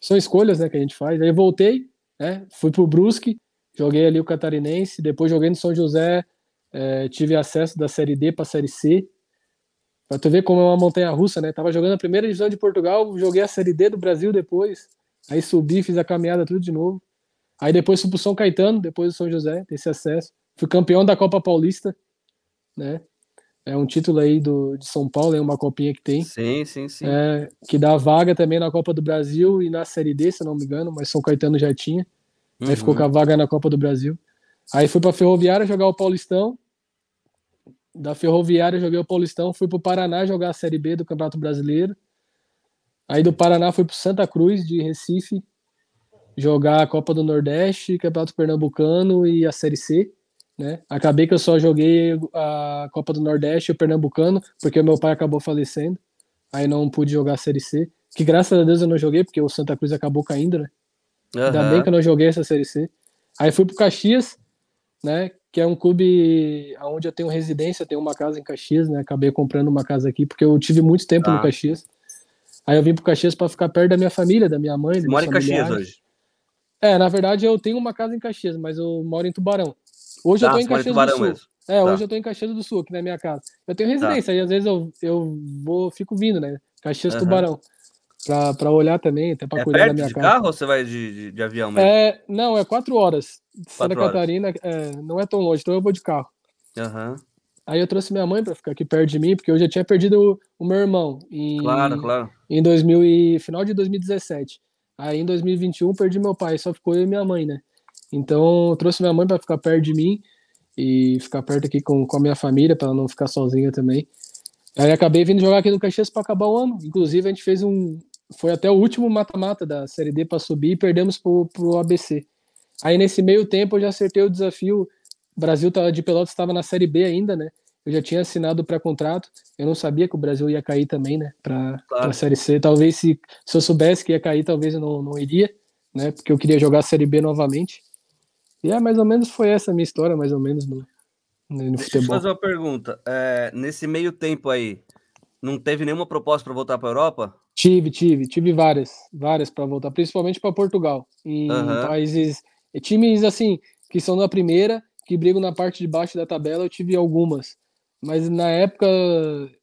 [SPEAKER 2] São escolhas, né, que a gente faz. Aí eu voltei, né? Fui pro Brusque, Joguei ali o Catarinense, depois joguei no São José, é, tive acesso da Série D para a Série C. Pra tu ver como é uma montanha russa, né? Tava jogando a primeira divisão de Portugal, joguei a Série D do Brasil depois. Aí subi, fiz a caminhada tudo de novo. Aí depois fui pro São Caetano, depois do São José, esse acesso. Fui campeão da Copa Paulista, né? É um título aí do, de São Paulo, é uma copinha que tem.
[SPEAKER 1] Sim, sim, sim.
[SPEAKER 2] É, que dá vaga também na Copa do Brasil e na Série D, se não me engano, mas São Caetano já tinha. Uhum. Aí ficou com a vaga na Copa do Brasil. Aí fui pra Ferroviária jogar o Paulistão. Da Ferroviária joguei o Paulistão. Fui pro Paraná jogar a Série B do Campeonato Brasileiro. Aí do Paraná fui pro Santa Cruz de Recife jogar a Copa do Nordeste, Campeonato Pernambucano e a Série C. Né? Acabei que eu só joguei a Copa do Nordeste e o Pernambucano, porque meu pai acabou falecendo. Aí não pude jogar a Série C. Que graças a Deus eu não joguei, porque o Santa Cruz acabou caindo, né? Uhum. Ainda bem que eu não joguei essa Série C. Aí fui pro Caxias, né? Que é um clube onde eu tenho residência, tenho uma casa em Caxias, né? Acabei comprando uma casa aqui, porque eu tive muito tempo ah. no Caxias. Aí eu vim pro Caxias para ficar perto da minha família, da minha mãe. Você
[SPEAKER 1] mora em Caxias hoje?
[SPEAKER 2] É, na verdade eu tenho uma casa em Caxias, mas eu moro em Tubarão. Hoje ah, eu tô em Caxias do Sul. Mesmo. É, tá. hoje eu tô em Caxias do Sul, aqui na minha casa. Eu tenho tá. residência, tá. aí às vezes eu, eu vou, fico vindo, né? Caxias, uhum. Tubarão para olhar também, até para
[SPEAKER 1] é cuidar perto da minha de casa. carro ou você vai de, de, de avião mesmo?
[SPEAKER 2] É, não, é quatro horas. Santa horas. Catarina é, não é tão longe, então eu vou de carro.
[SPEAKER 1] Uhum.
[SPEAKER 2] Aí eu trouxe minha mãe para ficar aqui perto de mim, porque eu já tinha perdido o, o meu irmão em,
[SPEAKER 1] claro, claro.
[SPEAKER 2] em 2000 e, final de 2017. Aí em 2021 perdi meu pai, só ficou eu e minha mãe, né? Então eu trouxe minha mãe para ficar perto de mim e ficar perto aqui com, com a minha família, para não ficar sozinha também. Aí acabei vindo jogar aqui no Caxias para acabar o ano. Inclusive, a gente fez um, foi até o último mata-mata da Série D para subir e perdemos pro, pro ABC. Aí nesse meio tempo eu já acertei o desafio. O Brasil de Pelotas estava na Série B ainda, né? Eu já tinha assinado o pré-contrato. Eu não sabia que o Brasil ia cair também, né? Para claro. a Série C. Talvez se, se eu soubesse que ia cair, talvez eu não, não iria, né? Porque eu queria jogar a Série B novamente. E é mais ou menos foi essa a minha história, mais ou menos no, no
[SPEAKER 1] Deixa futebol. Deixa eu fazer uma pergunta. É, nesse meio tempo aí, não teve nenhuma proposta para voltar para a Europa?
[SPEAKER 2] Tive, tive, tive várias, várias para voltar, principalmente para Portugal, em uhum. países times assim, que são da primeira, que brigam na parte de baixo da tabela, eu tive algumas. Mas na época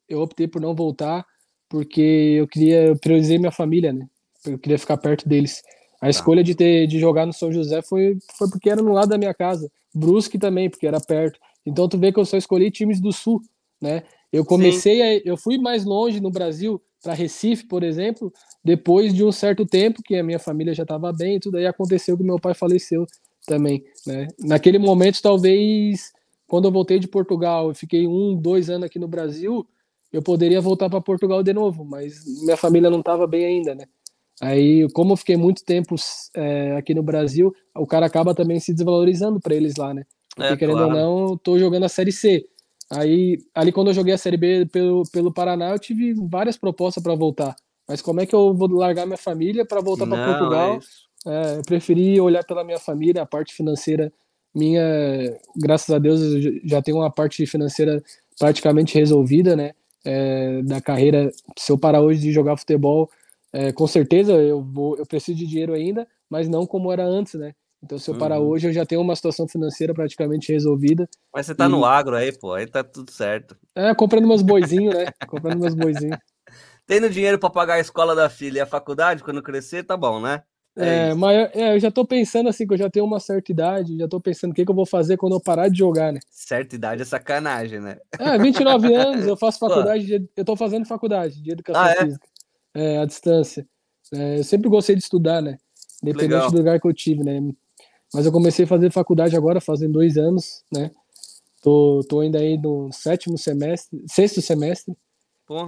[SPEAKER 2] eu optei por não voltar, porque eu queria, eu priorizei minha família, né? Eu queria ficar perto deles. A tá. escolha de ter de jogar no São José foi, foi porque era no lado da minha casa. Brusque também, porque era perto. Então tu vê que eu só escolhi times do sul, né? Eu comecei a, eu fui mais longe no Brasil, para Recife, por exemplo, depois de um certo tempo que a minha família já estava bem e tudo aí aconteceu que meu pai faleceu também, né? Naquele momento, talvez, quando eu voltei de Portugal, eu fiquei um, dois anos aqui no Brasil, eu poderia voltar para Portugal de novo, mas minha família não estava bem ainda, né? Aí, como eu fiquei muito tempo é, aqui no Brasil, o cara acaba também se desvalorizando para eles lá, né? Porque, é, querendo claro. ou não, tô jogando a Série C. Aí, ali quando eu joguei a Série B pelo, pelo Paraná, eu tive várias propostas para voltar. Mas como é que eu vou largar minha família para voltar para Portugal? É, eu preferi olhar pela minha família, a parte financeira minha, graças a Deus, já tenho uma parte financeira praticamente resolvida, né? É, da carreira. Se eu parar hoje de jogar futebol, é, com certeza eu vou, eu preciso de dinheiro ainda, mas não como era antes, né? Então, se eu parar uhum. hoje, eu já tenho uma situação financeira praticamente resolvida.
[SPEAKER 1] Mas você tá e... no agro aí, pô, aí tá tudo certo.
[SPEAKER 2] É, comprando meus boizinhos, né? comprando meus boizinhos.
[SPEAKER 1] Tendo dinheiro para pagar a escola da filha e a faculdade quando crescer, tá bom, né?
[SPEAKER 2] É, é mas é, eu já tô pensando assim, que eu já tenho uma certa idade, já tô pensando o que, que eu vou fazer quando eu parar de jogar, né?
[SPEAKER 1] Certa idade é sacanagem, né?
[SPEAKER 2] É, 29 anos, eu faço faculdade, de, eu tô fazendo faculdade de educação ah, é? física, é, à distância. É, eu sempre gostei de estudar, né? Independente Legal. do lugar que eu tive, né? Mas eu comecei a fazer faculdade agora, fazem dois anos, né? Tô, tô ainda aí no sétimo semestre, sexto semestre.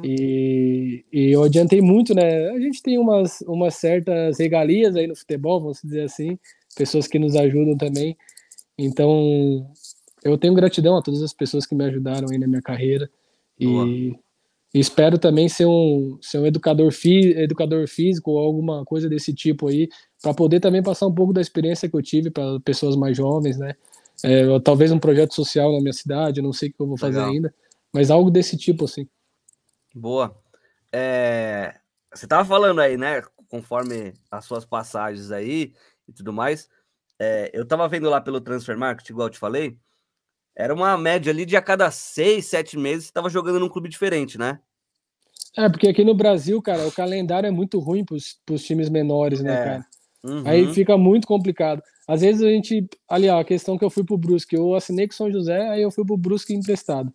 [SPEAKER 2] E, e eu adiantei muito, né? A gente tem umas, umas certas regalias aí no futebol, vamos dizer assim, pessoas que nos ajudam também. Então, eu tenho gratidão a todas as pessoas que me ajudaram aí na minha carreira. E, e, espero também ser um, ser um educador, fi, educador físico ou alguma coisa desse tipo aí, para poder também passar um pouco da experiência que eu tive para pessoas mais jovens, né? É, talvez um projeto social na minha cidade, não sei o que eu vou fazer Legal. ainda, mas algo desse tipo, assim.
[SPEAKER 1] Boa. É, você estava falando aí, né? Conforme as suas passagens aí e tudo mais. É, eu estava vendo lá pelo Transfer Market, igual eu te falei. Era uma média ali de a cada seis, sete meses estava jogando num clube diferente, né?
[SPEAKER 2] É, porque aqui no Brasil, cara, o calendário é muito ruim para os times menores, né, é. cara? Uhum. Aí fica muito complicado. Às vezes a gente. Ali, ó, a questão que eu fui pro Brusque, eu assinei com São José, aí eu fui pro Brusque emprestado.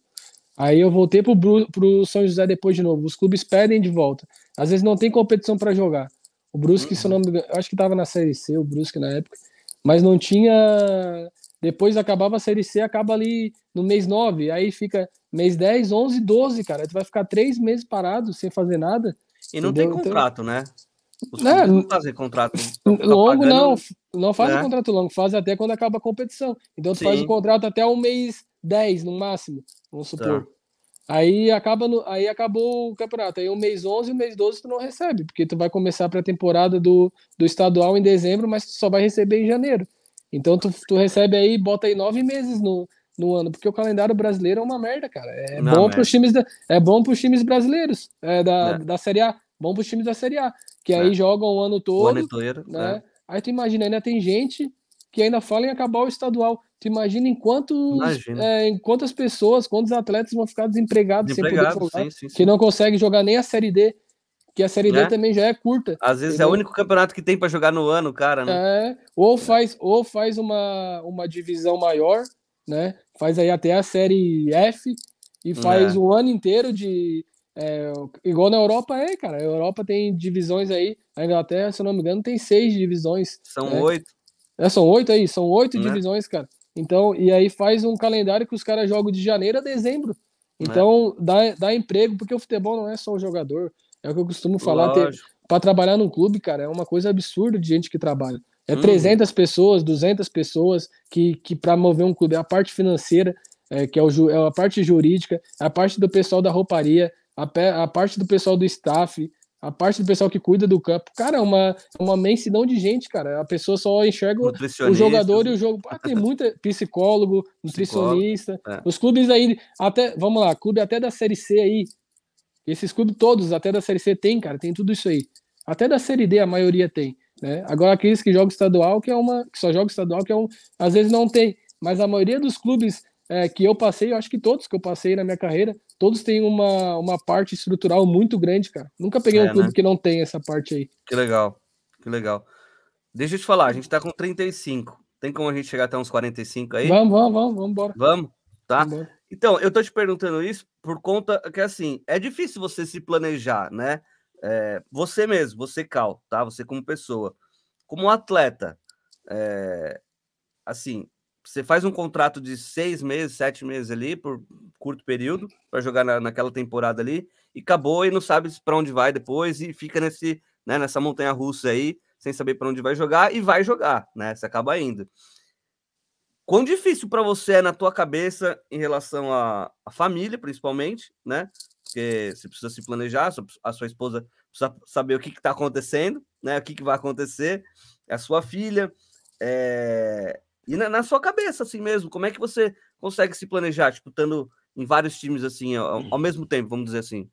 [SPEAKER 2] Aí eu voltei pro, pro São José depois de novo. Os clubes pedem de volta. Às vezes não tem competição para jogar. O Brusque, uhum. se eu não me engano, acho que tava na Série C, o Brusque na época, mas não tinha. Depois acabava a Série C, acaba ali no mês 9, aí fica mês 10, 11, 12, cara. Tu vai ficar três meses parado sem fazer nada.
[SPEAKER 1] E não entendeu? tem então, contrato, então... né? Os é,
[SPEAKER 2] não
[SPEAKER 1] fazem contrato
[SPEAKER 2] longo, pagando... não. Não fazem né? contrato longo, fazem até quando acaba a competição. Então tu Sim. faz o contrato até o mês 10, no máximo, vamos supor. Tá. Aí, acaba no, aí acabou o campeonato. Aí o mês 11 e o mês 12 tu não recebe, porque tu vai começar a pré-temporada do, do estadual em dezembro, mas tu só vai receber em janeiro. Então tu, tu recebe aí, bota aí nove meses no, no ano, porque o calendário brasileiro é uma merda, cara. É não, bom para os times da, é bom para os times brasileiros, é da, é. da Série A, bom para os times da Série A, que é. aí jogam o ano todo, o ano inteiro, né? É. Aí tu imagina, ainda tem gente que ainda fala em acabar o estadual. Tu imagina em, quantos, imagina. É, em quantas pessoas, quantos atletas vão ficar desempregados, Desempregado, sem poder jogar, sim, sim, sim. que não conseguem jogar nem a Série D, que a Série D né? também já é curta.
[SPEAKER 1] Às vezes entendeu? é o único campeonato que tem para jogar no ano, cara. Né?
[SPEAKER 2] É, ou faz, ou faz uma, uma divisão maior, né? Faz aí até a Série F e faz é. o ano inteiro de é, igual na Europa é, cara. A Europa tem divisões aí. A Inglaterra, se eu não me engano, tem seis divisões.
[SPEAKER 1] São né? oito.
[SPEAKER 2] É, são oito aí, são oito né? divisões, cara. Então, e aí faz um calendário que os caras jogam de janeiro a dezembro. Então, é. dá, dá emprego, porque o futebol não é só o jogador. É o que eu costumo falar. Para trabalhar num clube, cara, é uma coisa absurda de gente que trabalha. É hum. 300 pessoas, 200 pessoas que, que para mover um clube, é a parte financeira, é, que é, o, é a parte jurídica, é a parte do pessoal da rouparia, a, a parte do pessoal do staff, a parte do pessoal que cuida do campo. Cara, é uma, é uma imensidão de gente, cara. A pessoa só enxerga o jogador e o jogo. Ah, tem muita psicólogo, nutricionista. É. Os clubes aí, até, vamos lá, clube até da Série C aí. Esses clubes todos, até da Série C, tem, cara, tem tudo isso aí. Até da Série D a maioria tem. Né? Agora, aqueles que jogam estadual, que é uma. que só joga estadual, que é um. Às vezes não tem. Mas a maioria dos clubes é, que eu passei, eu acho que todos que eu passei na minha carreira, todos têm uma, uma parte estrutural muito grande, cara. Nunca peguei é, um clube né? que não tem essa parte aí.
[SPEAKER 1] Que legal, que legal. Deixa eu te falar, a gente tá com 35. Tem como a gente chegar até uns 45 aí?
[SPEAKER 2] Vamos, vamos, vamos, vamos embora.
[SPEAKER 1] Vamos, tá? Vamos então, eu tô te perguntando isso por conta que, assim, é difícil você se planejar, né? É, você mesmo, você Cal, tá? Você como pessoa. Como atleta, é, assim, você faz um contrato de seis meses, sete meses ali, por curto período, para jogar na, naquela temporada ali, e acabou e não sabe para onde vai depois, e fica nesse, né, nessa montanha russa aí, sem saber para onde vai jogar, e vai jogar, né? Você acaba indo. Quão difícil para você é na tua cabeça em relação à, à família, principalmente, né? Porque você precisa se planejar, a sua esposa precisa saber o que está acontecendo, né? O que, que vai acontecer, a sua filha, é, e na, na, sua cabeça, assim mesmo, como é que você consegue se planejar, tipo, estando em vários times assim, ao, ao, mesmo tempo, vamos dizer assim?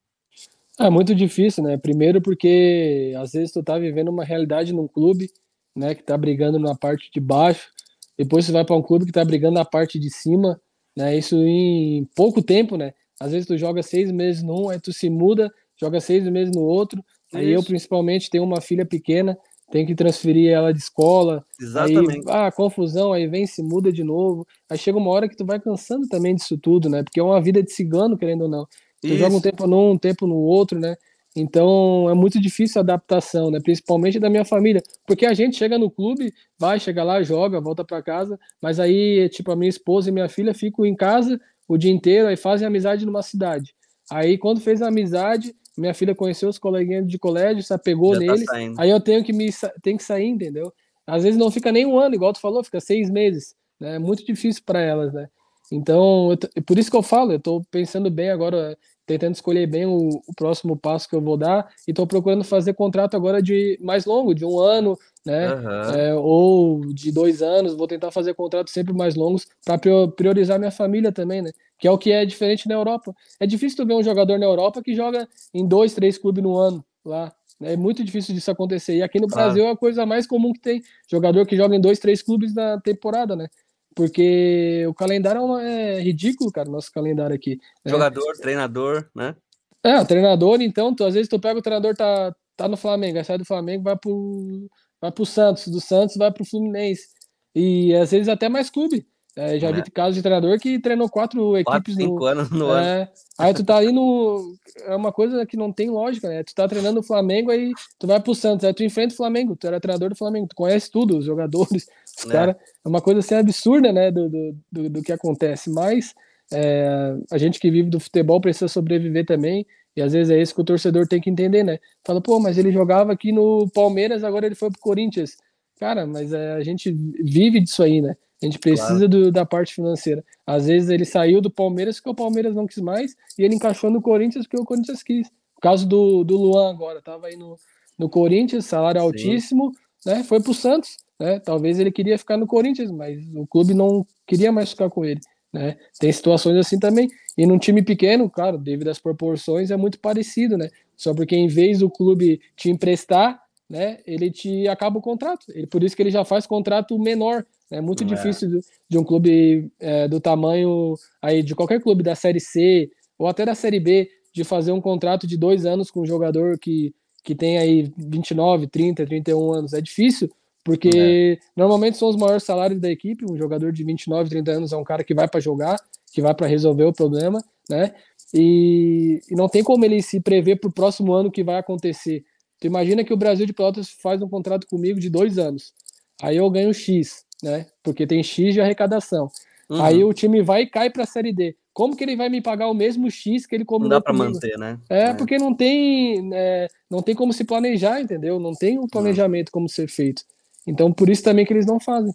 [SPEAKER 2] É muito difícil, né? Primeiro porque às vezes tu tá vivendo uma realidade num clube, né, que tá brigando na parte de baixo, depois você vai para um clube que tá brigando na parte de cima, né? Isso em pouco tempo, né? Às vezes tu joga seis meses num, aí tu se muda, joga seis meses no outro. Aí eu principalmente tenho uma filha pequena, tem que transferir ela de escola.
[SPEAKER 1] Exatamente.
[SPEAKER 2] Aí, ah, confusão, aí vem, se muda de novo. Aí chega uma hora que tu vai cansando também disso tudo, né? Porque é uma vida de cigano, querendo ou não. Tu Isso. joga um tempo num, um tempo no outro, né? Então é muito difícil a adaptação, né? Principalmente da minha família, porque a gente chega no clube, vai, chega lá, joga, volta para casa, mas aí, tipo, a minha esposa e minha filha ficam em casa o dia inteiro, aí fazem amizade numa cidade. Aí quando fez a amizade, minha filha conheceu os coleguinhas de colégio, se apegou Já tá neles, tá aí eu tenho que me tenho que sair, entendeu? Às vezes não fica nem um ano, igual tu falou, fica seis meses, né? É muito difícil para elas, né? Então, por isso que eu falo, eu estou pensando bem agora, tentando escolher bem o, o, próximo passo que eu vou dar e estou procurando fazer contrato agora de mais longo, de um ano, né? Uhum. É, ou de dois anos. Vou tentar fazer contratos sempre mais longos para priorizar minha família também, né? Que é o que é diferente na Europa. É difícil tu ver um jogador na Europa que joga em dois, três clubes no ano lá. É muito difícil disso acontecer. E aqui no Brasil é a coisa mais comum que tem. Jogador que joga em dois, três clubes na temporada, né? Porque o calendário é, é ridículo, cara, nosso calendário aqui.
[SPEAKER 1] Né? Jogador, treinador, né?
[SPEAKER 2] É, treinador, então, tu, às vezes tu pega o treinador, tá, tá no Flamengo, aí sai do Flamengo, vai pro, vai pro Santos, do Santos vai pro Fluminense. E às vezes até mais clube. É, já é. vi casos de treinador que treinou quatro equipes quatro,
[SPEAKER 1] no, anos no
[SPEAKER 2] é, ano. Aí tu tá aí no. É uma coisa que não tem lógica, né? Tu tá treinando o Flamengo, aí tu vai pro Santos, aí tu enfrenta o Flamengo, tu era treinador do Flamengo, tu conhece tudo, os jogadores, os é. caras. É uma coisa assim absurda, né? Do, do, do, do que acontece. Mas é, a gente que vive do futebol precisa sobreviver também. E às vezes é isso que o torcedor tem que entender, né? Fala, pô, mas ele jogava aqui no Palmeiras, agora ele foi pro Corinthians. Cara, mas é, a gente vive disso aí, né? A gente precisa claro. do, da parte financeira. Às vezes ele saiu do Palmeiras porque o Palmeiras não quis mais e ele encaixou no Corinthians porque o Corinthians quis. O caso do, do Luan agora, tava aí no, no Corinthians, salário Sim. altíssimo, né? Foi pro Santos, né? Talvez ele queria ficar no Corinthians, mas o clube não queria mais ficar com ele, né? Tem situações assim também. E num time pequeno, claro, devido às proporções, é muito parecido, né? Só porque em vez do clube te emprestar, né, ele te acaba o contrato. Ele, por isso que ele já faz contrato menor, é muito difícil de, de, um clube é, do tamanho aí de qualquer clube da Série C ou até da Série B de fazer um contrato de dois anos com um jogador que, que tem aí 29, 30, 31 anos. É difícil, porque é. normalmente são os maiores salários da equipe. Um jogador de 29, 30 anos é um cara que vai para jogar, que vai para resolver o problema, né? E, e, não tem como ele se prever para o próximo ano que vai acontecer. Tu imagina que o Brasil de Pelotas faz um contrato comigo de dois anos. Aí eu ganho X né? Porque tem X de arrecadação. Uhum. Aí o time vai e cai para a Série D. Como que ele vai me pagar o mesmo X que ele combinou
[SPEAKER 1] Não dá para manter, né?
[SPEAKER 2] É, é, porque não tem, é, não tem como se planejar, entendeu? Não tem um planejamento como ser feito. Então, por isso também que eles não fazem.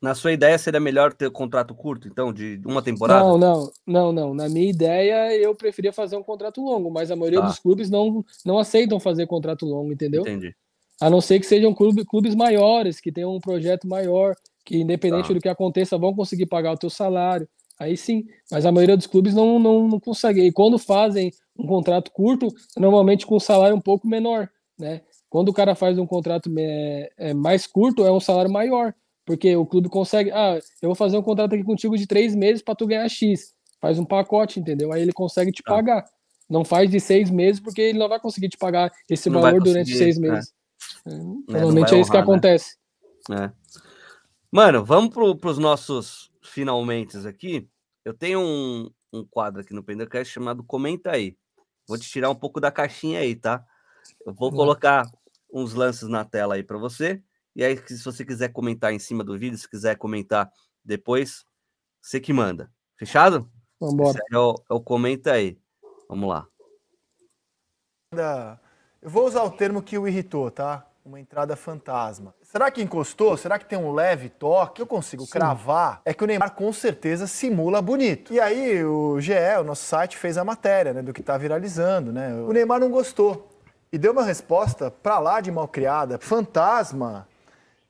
[SPEAKER 1] Na sua ideia, seria melhor ter um contrato curto, então, de uma temporada?
[SPEAKER 2] Não, não, não, não. Na minha ideia, eu preferia fazer um contrato longo, mas a maioria tá. dos clubes não, não aceitam fazer contrato longo, entendeu?
[SPEAKER 1] Entendi.
[SPEAKER 2] A não ser que sejam clube, clubes maiores, que tenham um projeto maior, que independente tá. do que aconteça, vão conseguir pagar o teu salário. Aí sim, mas a maioria dos clubes não, não, não consegue. E quando fazem um contrato curto, normalmente com um salário um pouco menor, né? quando o cara faz um contrato é, é, mais curto, é um salário maior. Porque o clube consegue, ah, eu vou fazer um contrato aqui contigo de três meses para tu ganhar X. Faz um pacote, entendeu? Aí ele consegue te ah. pagar. Não faz de seis meses, porque ele não vai conseguir te pagar esse não valor durante seis meses. É. É, normalmente é, isso que né? acontece.
[SPEAKER 1] É. Mano, vamos para os nossos finalmente aqui. Eu tenho um, um quadro aqui no Pendercast chamado Comenta aí. Vou te tirar um pouco da caixinha aí, tá? Eu vou colocar uns lances na tela aí para você. E aí, se você quiser comentar em cima do vídeo, se quiser comentar depois, você que manda. Fechado?
[SPEAKER 2] Vamos embora.
[SPEAKER 1] É o, é o comenta aí. Vamos lá.
[SPEAKER 3] Eu vou usar o termo que o irritou, tá? Uma entrada fantasma. Será que encostou? Será que tem um leve toque? Eu consigo Sim. cravar? É que o Neymar com certeza simula bonito. E aí o GE, o nosso site, fez a matéria né, do que tá viralizando, né? O Neymar não gostou. E deu uma resposta pra lá de malcriada. Fantasma.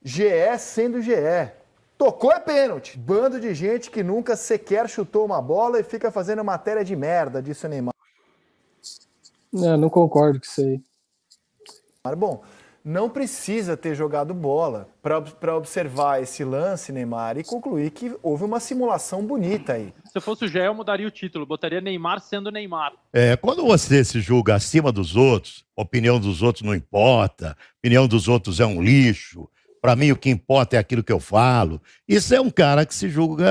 [SPEAKER 3] GE sendo GE. Tocou é pênalti. Bando de gente que nunca sequer chutou uma bola e fica fazendo matéria de merda, disse o Neymar.
[SPEAKER 2] Não, não concordo com isso aí.
[SPEAKER 3] Bom, não precisa ter jogado bola para observar esse lance, Neymar, e concluir que houve uma simulação bonita aí.
[SPEAKER 4] Se eu fosse o Gé, eu mudaria o título, botaria Neymar sendo Neymar.
[SPEAKER 5] É, quando você se julga acima dos outros, opinião dos outros não importa, opinião dos outros é um lixo, para mim o que importa é aquilo que eu falo. Isso é um cara que se julga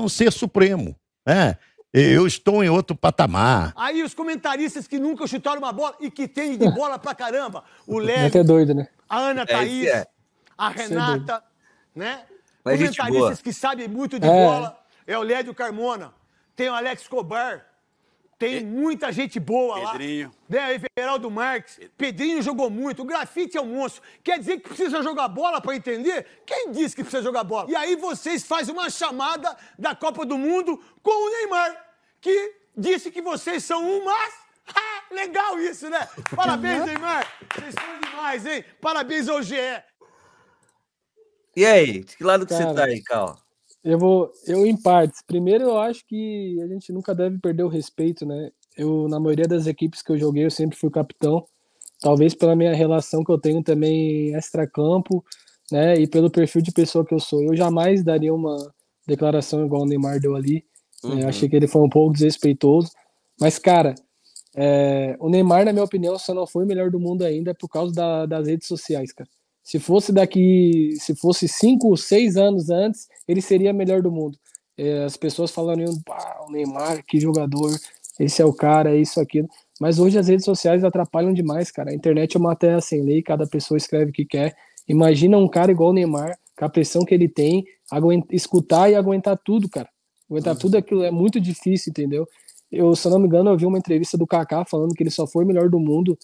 [SPEAKER 5] um ser supremo, né? Eu estou em outro patamar.
[SPEAKER 6] Aí os comentaristas que nunca chutaram uma bola e que tem de bola pra caramba. O Léo.
[SPEAKER 2] É doido, né?
[SPEAKER 6] A Ana é, Thaís, é. a Renata, né? Mas comentaristas que sabem muito de é. bola. É o Lédio Carmona. Tem o Alex Cobar. Tem muita gente boa Pedrinho. lá. Né? Everaldo Marques. Pedrinho jogou muito. O grafite é um monstro. Quer dizer que precisa jogar bola para entender? Quem disse que precisa jogar bola? E aí vocês fazem uma chamada da Copa do Mundo com o Neymar, que disse que vocês são um mas. Ah, legal isso, né? Parabéns, Neymar. Vocês são demais, hein? Parabéns ao GE.
[SPEAKER 1] E aí, de que lado que Cara, você tá aí, Cal?
[SPEAKER 2] Eu vou, eu em partes. Primeiro, eu acho que a gente nunca deve perder o respeito, né? Eu, na maioria das equipes que eu joguei, eu sempre fui capitão. Talvez pela minha relação que eu tenho também extra-campo, né? E pelo perfil de pessoa que eu sou. Eu jamais daria uma declaração igual o Neymar deu ali. Uhum. Eu achei que ele foi um pouco desrespeitoso. Mas, cara, é, o Neymar, na minha opinião, só não foi o melhor do mundo ainda por causa da, das redes sociais, cara. Se fosse daqui, se fosse cinco, seis anos antes, ele seria melhor do mundo. É, as pessoas falariam, ah, o Neymar, que jogador, esse é o cara, é isso, aquilo. Mas hoje as redes sociais atrapalham demais, cara. A internet é uma terra sem lei, cada pessoa escreve o que quer. Imagina um cara igual o Neymar, com a pressão que ele tem, aguenta, escutar e aguentar tudo, cara. Aguentar uhum. tudo aquilo é muito difícil, entendeu? Eu, se eu não me engano, eu vi uma entrevista do Kaká falando que ele só foi melhor do mundo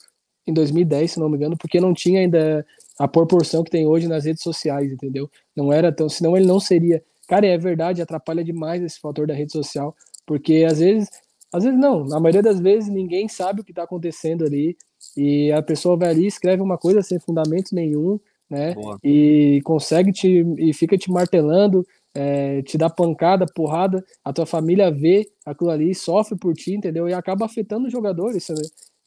[SPEAKER 2] em 2010, se não me engano, porque não tinha ainda a proporção que tem hoje nas redes sociais, entendeu? Não era tão, senão ele não seria. Cara, é verdade, atrapalha demais esse fator da rede social, porque às vezes, às vezes não, na maioria das vezes ninguém sabe o que está acontecendo ali e a pessoa vai ali escreve uma coisa sem fundamento nenhum, né? Boa. E consegue te e fica te martelando, é, te dá pancada, porrada, a tua família vê aquilo ali, sofre por ti, entendeu? E acaba afetando o jogador. Isso,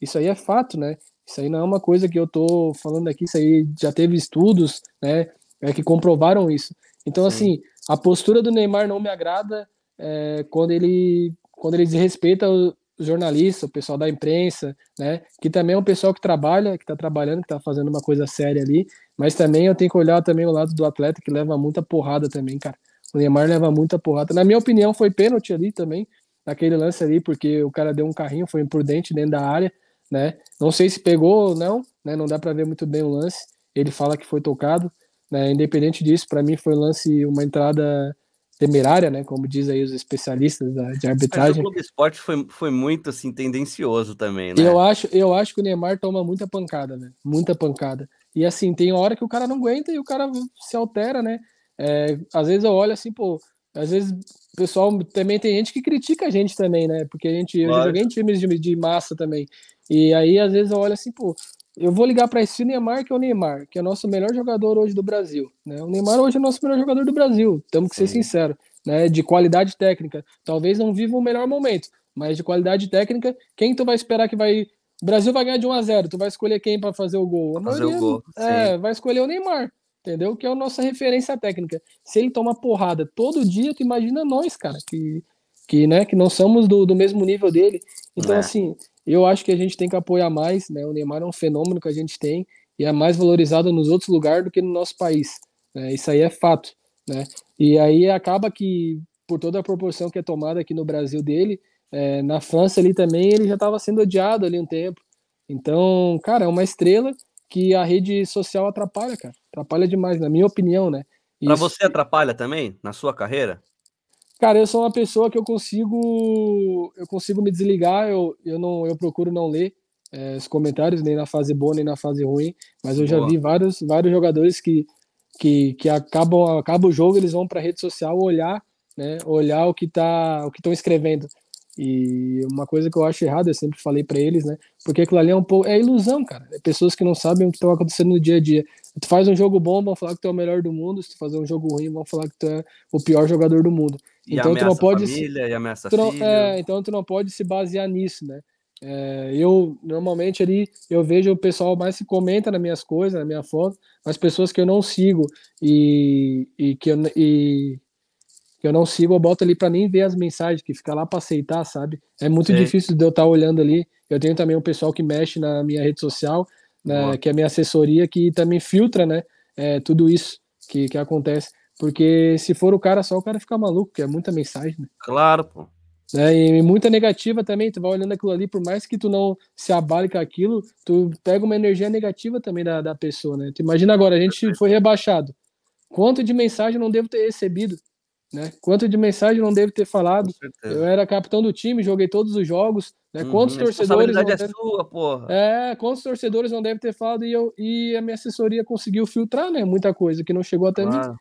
[SPEAKER 2] isso aí é fato, né? Isso aí não é uma coisa que eu tô falando aqui, isso aí já teve estudos, né, é, que comprovaram isso. Então, Sim. assim, a postura do Neymar não me agrada é, quando ele quando ele desrespeita o jornalista, o pessoal da imprensa, né, que também é um pessoal que trabalha, que está trabalhando, que está fazendo uma coisa séria ali, mas também eu tenho que olhar também o lado do atleta que leva muita porrada também, cara. O Neymar leva muita porrada. Na minha opinião, foi pênalti ali também, naquele lance ali, porque o cara deu um carrinho, foi imprudente dentro da área, né? Não sei se pegou ou não, né? Não dá para ver muito bem o lance. Ele fala que foi tocado, né? Independente disso, para mim foi um lance, uma entrada temerária, né? Como diz aí os especialistas da, de arbitragem.
[SPEAKER 1] Mas o Esporte foi, foi muito assim tendencioso também, né?
[SPEAKER 2] Eu acho, eu acho que o Neymar toma muita pancada, né? Muita pancada. E assim, tem hora que o cara não aguenta e o cara se altera, né? É, às vezes eu olho assim, pô, às vezes o pessoal também tem gente que critica a gente também, né? Porque a gente, claro. eu joguei em times de, de massa também. E aí, às vezes, eu olho assim, pô, eu vou ligar para esse Neymar, que é o Neymar, que é o nosso melhor jogador hoje do Brasil. Né? O Neymar hoje é o nosso melhor jogador do Brasil, temos que ser sinceros, né? De qualidade técnica. Talvez não viva o melhor momento, mas de qualidade técnica, quem tu vai esperar que vai O Brasil vai ganhar de 1 a 0 tu vai escolher quem para fazer o gol? A
[SPEAKER 1] fazer maioria, o gol,
[SPEAKER 2] é, vai escolher o Neymar, entendeu? Que é a nossa referência técnica. Se ele toma porrada todo dia, tu imagina nós, cara, que, que, né, que não somos do, do mesmo nível dele. Então, é. assim, eu acho que a gente tem que apoiar mais, né? O Neymar é um fenômeno que a gente tem e é mais valorizado nos outros lugares do que no nosso país. Né? Isso aí é fato, né? E aí acaba que, por toda a proporção que é tomada aqui no Brasil dele, é, na França ali também ele já estava sendo odiado ali um tempo. Então, cara, é uma estrela que a rede social atrapalha, cara. Atrapalha demais, na minha opinião, né?
[SPEAKER 1] Para você atrapalha também na sua carreira?
[SPEAKER 2] Cara, eu sou uma pessoa que eu consigo eu consigo me desligar, eu, eu não eu procuro não ler é, os comentários nem na fase boa nem na fase ruim, mas eu já vi vários vários jogadores que que, que acabam acaba o jogo, eles vão para a rede social olhar, né, olhar o que tá o que estão escrevendo. E uma coisa que eu acho errada, eu sempre falei para eles, né? Porque aquilo ali é um pouco. É ilusão, cara. É pessoas que não sabem o que está acontecendo no dia a dia. Tu faz um jogo bom, vão falar que tu é o melhor do mundo. Se tu fazer um jogo ruim, vão falar que tu é o pior jogador do mundo.
[SPEAKER 1] E então tu não pode. Família, se... e ameaça
[SPEAKER 2] não... É, então tu não pode se basear nisso, né? É, eu normalmente ali eu vejo o pessoal mais se comenta nas minhas coisas, na minha foto, mas pessoas que eu não sigo e, e que eu, e, que eu não sigo, eu boto ali para nem ver as mensagens, que fica lá para aceitar, sabe? É muito Sim. difícil de eu estar tá olhando ali. Eu tenho também um pessoal que mexe na minha rede social, né, que é a minha assessoria, que também filtra, né, é, tudo isso que, que acontece. Porque se for o cara só, o cara fica maluco, que é muita mensagem, né?
[SPEAKER 1] Claro, pô.
[SPEAKER 2] É, e muita negativa também, tu vai olhando aquilo ali, por mais que tu não se abale com aquilo, tu pega uma energia negativa também da, da pessoa, né? Tu imagina agora, a gente foi rebaixado. Quanto de mensagem não devo ter recebido? Né? Quanto de mensagem não deve ter falado? Eu era capitão do time, joguei todos os jogos. Né? Uhum, quantos torcedores. Não
[SPEAKER 1] é deve... sua, porra.
[SPEAKER 2] É, quantos torcedores não devem ter falado e, eu, e a minha assessoria conseguiu filtrar, né? Muita coisa que não chegou até claro. mim.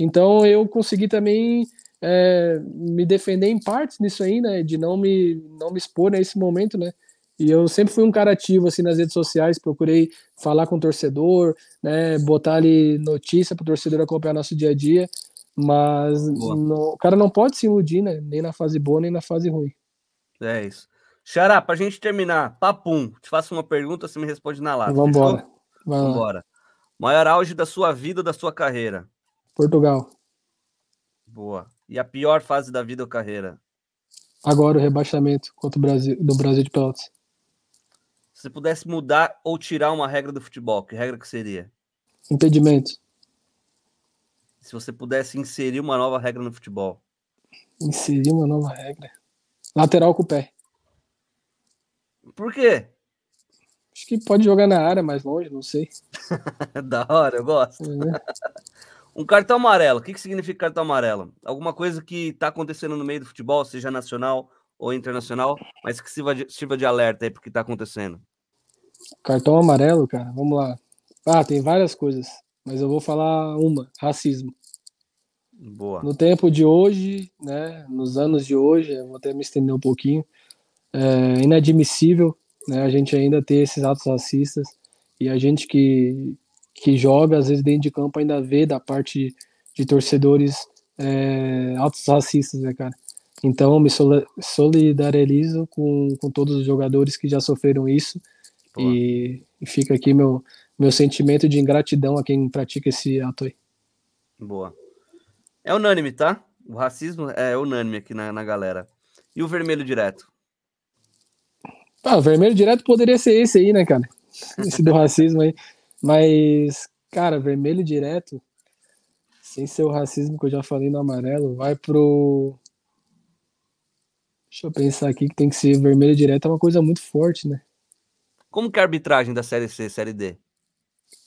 [SPEAKER 2] Então eu consegui também é, me defender em partes nisso aí, né? De não me, não me expor nesse momento, né? E eu sempre fui um cara ativo assim nas redes sociais, procurei falar com o torcedor, né? Botar ali notícia para o torcedor acompanhar nosso dia a dia. Mas não, o cara não pode se iludir, né? Nem na fase boa, nem na fase ruim.
[SPEAKER 1] É isso. Xará, pra gente terminar, papum, te faço uma pergunta, você me responde na lata.
[SPEAKER 2] Vambora.
[SPEAKER 1] Vambora. Maior auge da sua vida, da sua carreira?
[SPEAKER 2] Portugal.
[SPEAKER 1] Boa. E a pior fase da vida ou carreira?
[SPEAKER 2] Agora o rebaixamento contra o Brasil, do Brasil de Pelotas.
[SPEAKER 1] Se você pudesse mudar ou tirar uma regra do futebol, que regra que seria?
[SPEAKER 2] Impedimento
[SPEAKER 1] se você pudesse inserir uma nova regra no futebol?
[SPEAKER 2] Inserir uma nova regra. Lateral com o pé.
[SPEAKER 1] Por quê?
[SPEAKER 2] Acho que pode jogar na área mais longe, não sei.
[SPEAKER 1] da hora, eu gosto. É. um cartão amarelo. O que, que significa cartão amarelo? Alguma coisa que está acontecendo no meio do futebol, seja nacional ou internacional, mas que sirva de, sirva de alerta aí porque está acontecendo.
[SPEAKER 2] Cartão amarelo, cara, vamos lá. Ah, tem várias coisas mas eu vou falar uma: racismo.
[SPEAKER 1] Boa.
[SPEAKER 2] No tempo de hoje, né, nos anos de hoje, vou até me estender um pouquinho, é inadmissível né, a gente ainda ter esses atos racistas e a gente que, que joga, às vezes dentro de campo, ainda vê da parte de torcedores é, atos racistas, né, cara? Então, me solidarizo com, com todos os jogadores que já sofreram isso e, e fica aqui meu, meu sentimento de ingratidão a quem pratica esse ato aí.
[SPEAKER 1] Boa. É unânime, tá? O racismo é unânime aqui na, na galera. E o vermelho direto?
[SPEAKER 2] Ah, o vermelho direto poderia ser esse aí, né, cara? Esse do racismo aí. Mas, cara, vermelho direto, sem ser o racismo que eu já falei no amarelo, vai pro. Deixa eu pensar aqui que tem que ser vermelho direto, é uma coisa muito forte, né?
[SPEAKER 1] Como que é a arbitragem da Série C, Série D?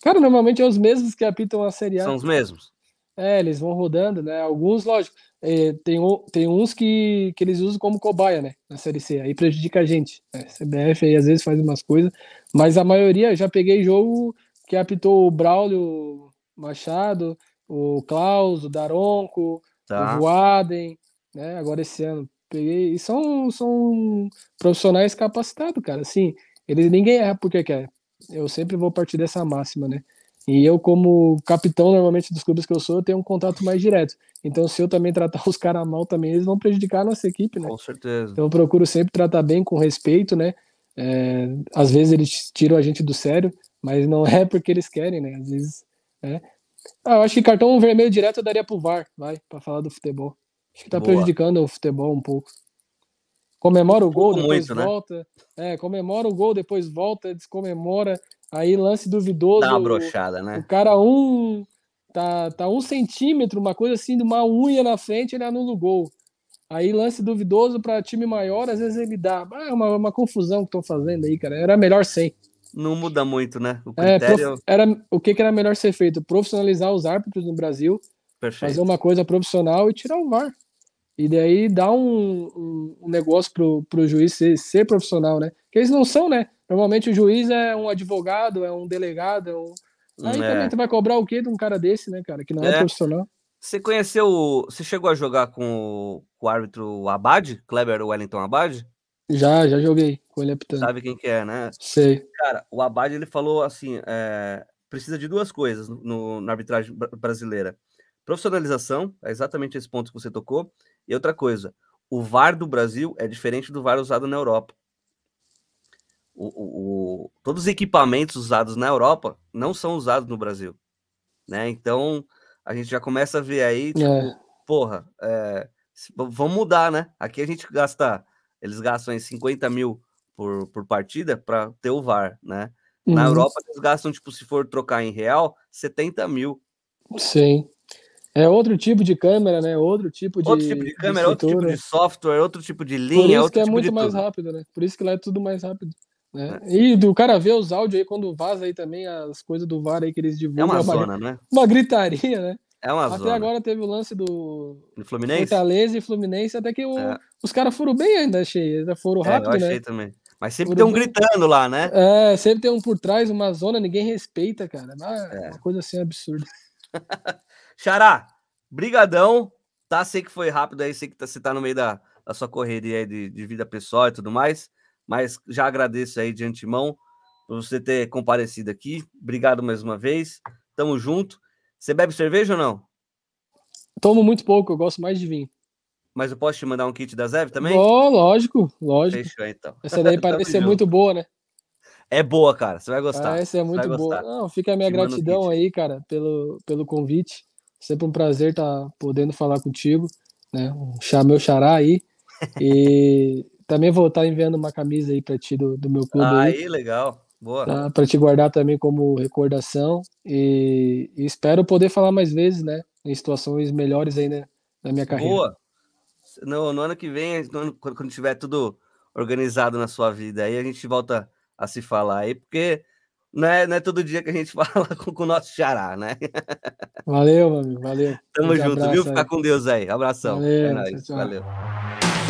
[SPEAKER 2] Cara, normalmente é os mesmos que apitam a Série A.
[SPEAKER 1] São os mesmos?
[SPEAKER 2] É, eles vão rodando, né? Alguns, lógico, é, tem, tem uns que, que eles usam como cobaia, né? Na Série C, aí prejudica a gente. Né? CBF aí às vezes faz umas coisas, mas a maioria, já peguei jogo que apitou o Braulio Machado, o Klaus, o Daronco, tá. o Voaden, né? Agora esse ano peguei. E são, são profissionais capacitados, cara. Assim, eles ninguém erra porque quer. Eu sempre vou partir dessa máxima, né? E eu, como capitão, normalmente dos clubes que eu sou, eu tenho um contato mais direto. Então, se eu também tratar os caras mal também, eles vão prejudicar a nossa equipe, né?
[SPEAKER 1] Com certeza.
[SPEAKER 2] Então, eu procuro sempre tratar bem, com respeito, né? É, às vezes eles tiram a gente do sério, mas não é porque eles querem, né? Às vezes. É. Ah, eu acho que cartão vermelho direto eu daria pro VAR, vai, para falar do futebol. Acho que tá Boa. prejudicando o futebol um pouco. Comemora o gol, depois muito, né? volta. Né? É, comemora o gol, depois volta, descomemora. Aí lance duvidoso. Dá
[SPEAKER 1] uma brochada, né?
[SPEAKER 2] O cara um. Tá, tá um centímetro, uma coisa assim, de uma unha na frente, ele anula o gol. Aí lance duvidoso para time maior, às vezes ele dá. Ah, é uma, uma confusão que estão fazendo aí, cara. Era melhor sem.
[SPEAKER 1] Não muda muito, né?
[SPEAKER 2] O é, critério... É, prof... era, o que, que era melhor ser feito? Profissionalizar os árbitros no Brasil, Perfeito. fazer uma coisa profissional e tirar o VAR. E daí dá um, um, um negócio pro, pro juiz ser, ser profissional, né? Que eles não são, né? Normalmente o juiz é um advogado, é um delegado, é um... Aí é. também tu vai cobrar o quê de um cara desse, né, cara? Que não é, é profissional.
[SPEAKER 1] Você conheceu. Você chegou a jogar com o, árbitro Abad, Kleber Wellington Abad?
[SPEAKER 2] Já, já joguei com ele apitando.
[SPEAKER 1] Sabe quem que é, né?
[SPEAKER 2] Sei.
[SPEAKER 1] Cara, o Abad ele falou assim: é, precisa de duas coisas no, na arbitragem brasileira: profissionalização, é exatamente esse ponto que você tocou, e outra coisa: o VAR do Brasil é diferente do VAR usado na Europa. O, o, o, todos os equipamentos usados na Europa não são usados no Brasil, né? Então a gente já começa a ver aí, tipo, é. porra, é, vamos mudar, né? Aqui a gente gasta, eles gastam aí 50 mil por, por partida para ter o VAR, né? Na uhum. Europa eles gastam, tipo, se for trocar em real, 70 mil.
[SPEAKER 2] Sim. É outro tipo de câmera, né? Outro tipo de.
[SPEAKER 1] Outro tipo de câmera, de outro tipo de software, outro tipo de linha. Por
[SPEAKER 2] isso
[SPEAKER 1] que é
[SPEAKER 2] tipo muito mais rápido, né? Por isso que lá é tudo mais rápido. Né? É. E do cara ver os áudios aí quando vaza aí também as coisas do VAR aí que eles divulgam.
[SPEAKER 1] É uma, é uma zona, né?
[SPEAKER 2] Uma gritaria, né?
[SPEAKER 1] É uma
[SPEAKER 2] até
[SPEAKER 1] zona.
[SPEAKER 2] agora teve o lance do,
[SPEAKER 1] do Fluminense?
[SPEAKER 2] Fortaleza e Fluminense, até que o, é. os caras foram bem ainda, achei. Ainda foram rápido, é, eu achei
[SPEAKER 1] né? também. Mas sempre tem um gritando lá, né?
[SPEAKER 2] É, sempre tem um por trás, uma zona, ninguém respeita, cara. É. Uma coisa assim absurda.
[SPEAKER 1] Xará, brigadão. Tá, sei que foi rápido aí, sei que tá, você tá no meio da, da sua correria aí de, de vida pessoal e tudo mais, mas já agradeço aí de antemão por você ter comparecido aqui. Obrigado mais uma vez. Tamo junto. Você bebe cerveja ou não?
[SPEAKER 2] Tomo muito pouco, eu gosto mais de vinho.
[SPEAKER 1] Mas eu posso te mandar um kit da Zev também?
[SPEAKER 2] Oh, lógico, lógico.
[SPEAKER 1] Fechou, então.
[SPEAKER 2] Essa daí parece ser muito boa, né?
[SPEAKER 1] É boa, cara. Você vai gostar.
[SPEAKER 2] Ah, essa é muito boa. Não, fica a minha te gratidão aí, cara, pelo, pelo convite. Sempre um prazer estar tá podendo falar contigo, né? Um chá, meu xará aí. E também vou estar tá enviando uma camisa aí para ti do, do meu clube.
[SPEAKER 1] Ah,
[SPEAKER 2] aí,
[SPEAKER 1] aí legal. Boa.
[SPEAKER 2] Tá? Para te guardar também como recordação. E, e, espero poder falar mais vezes, né? Em situações melhores aí né, na minha carreira.
[SPEAKER 1] Boa. No, no ano que vem, no ano, quando tiver tudo organizado na sua vida, aí a gente volta a se falar aí, porque não é, não é todo dia que a gente fala com, com o nosso xará, né?
[SPEAKER 2] Valeu, mano. Valeu.
[SPEAKER 1] Tamo junto, viu? Ficar com Deus aí. Abração. Valeu. É nóis. Tchau, tchau. Valeu.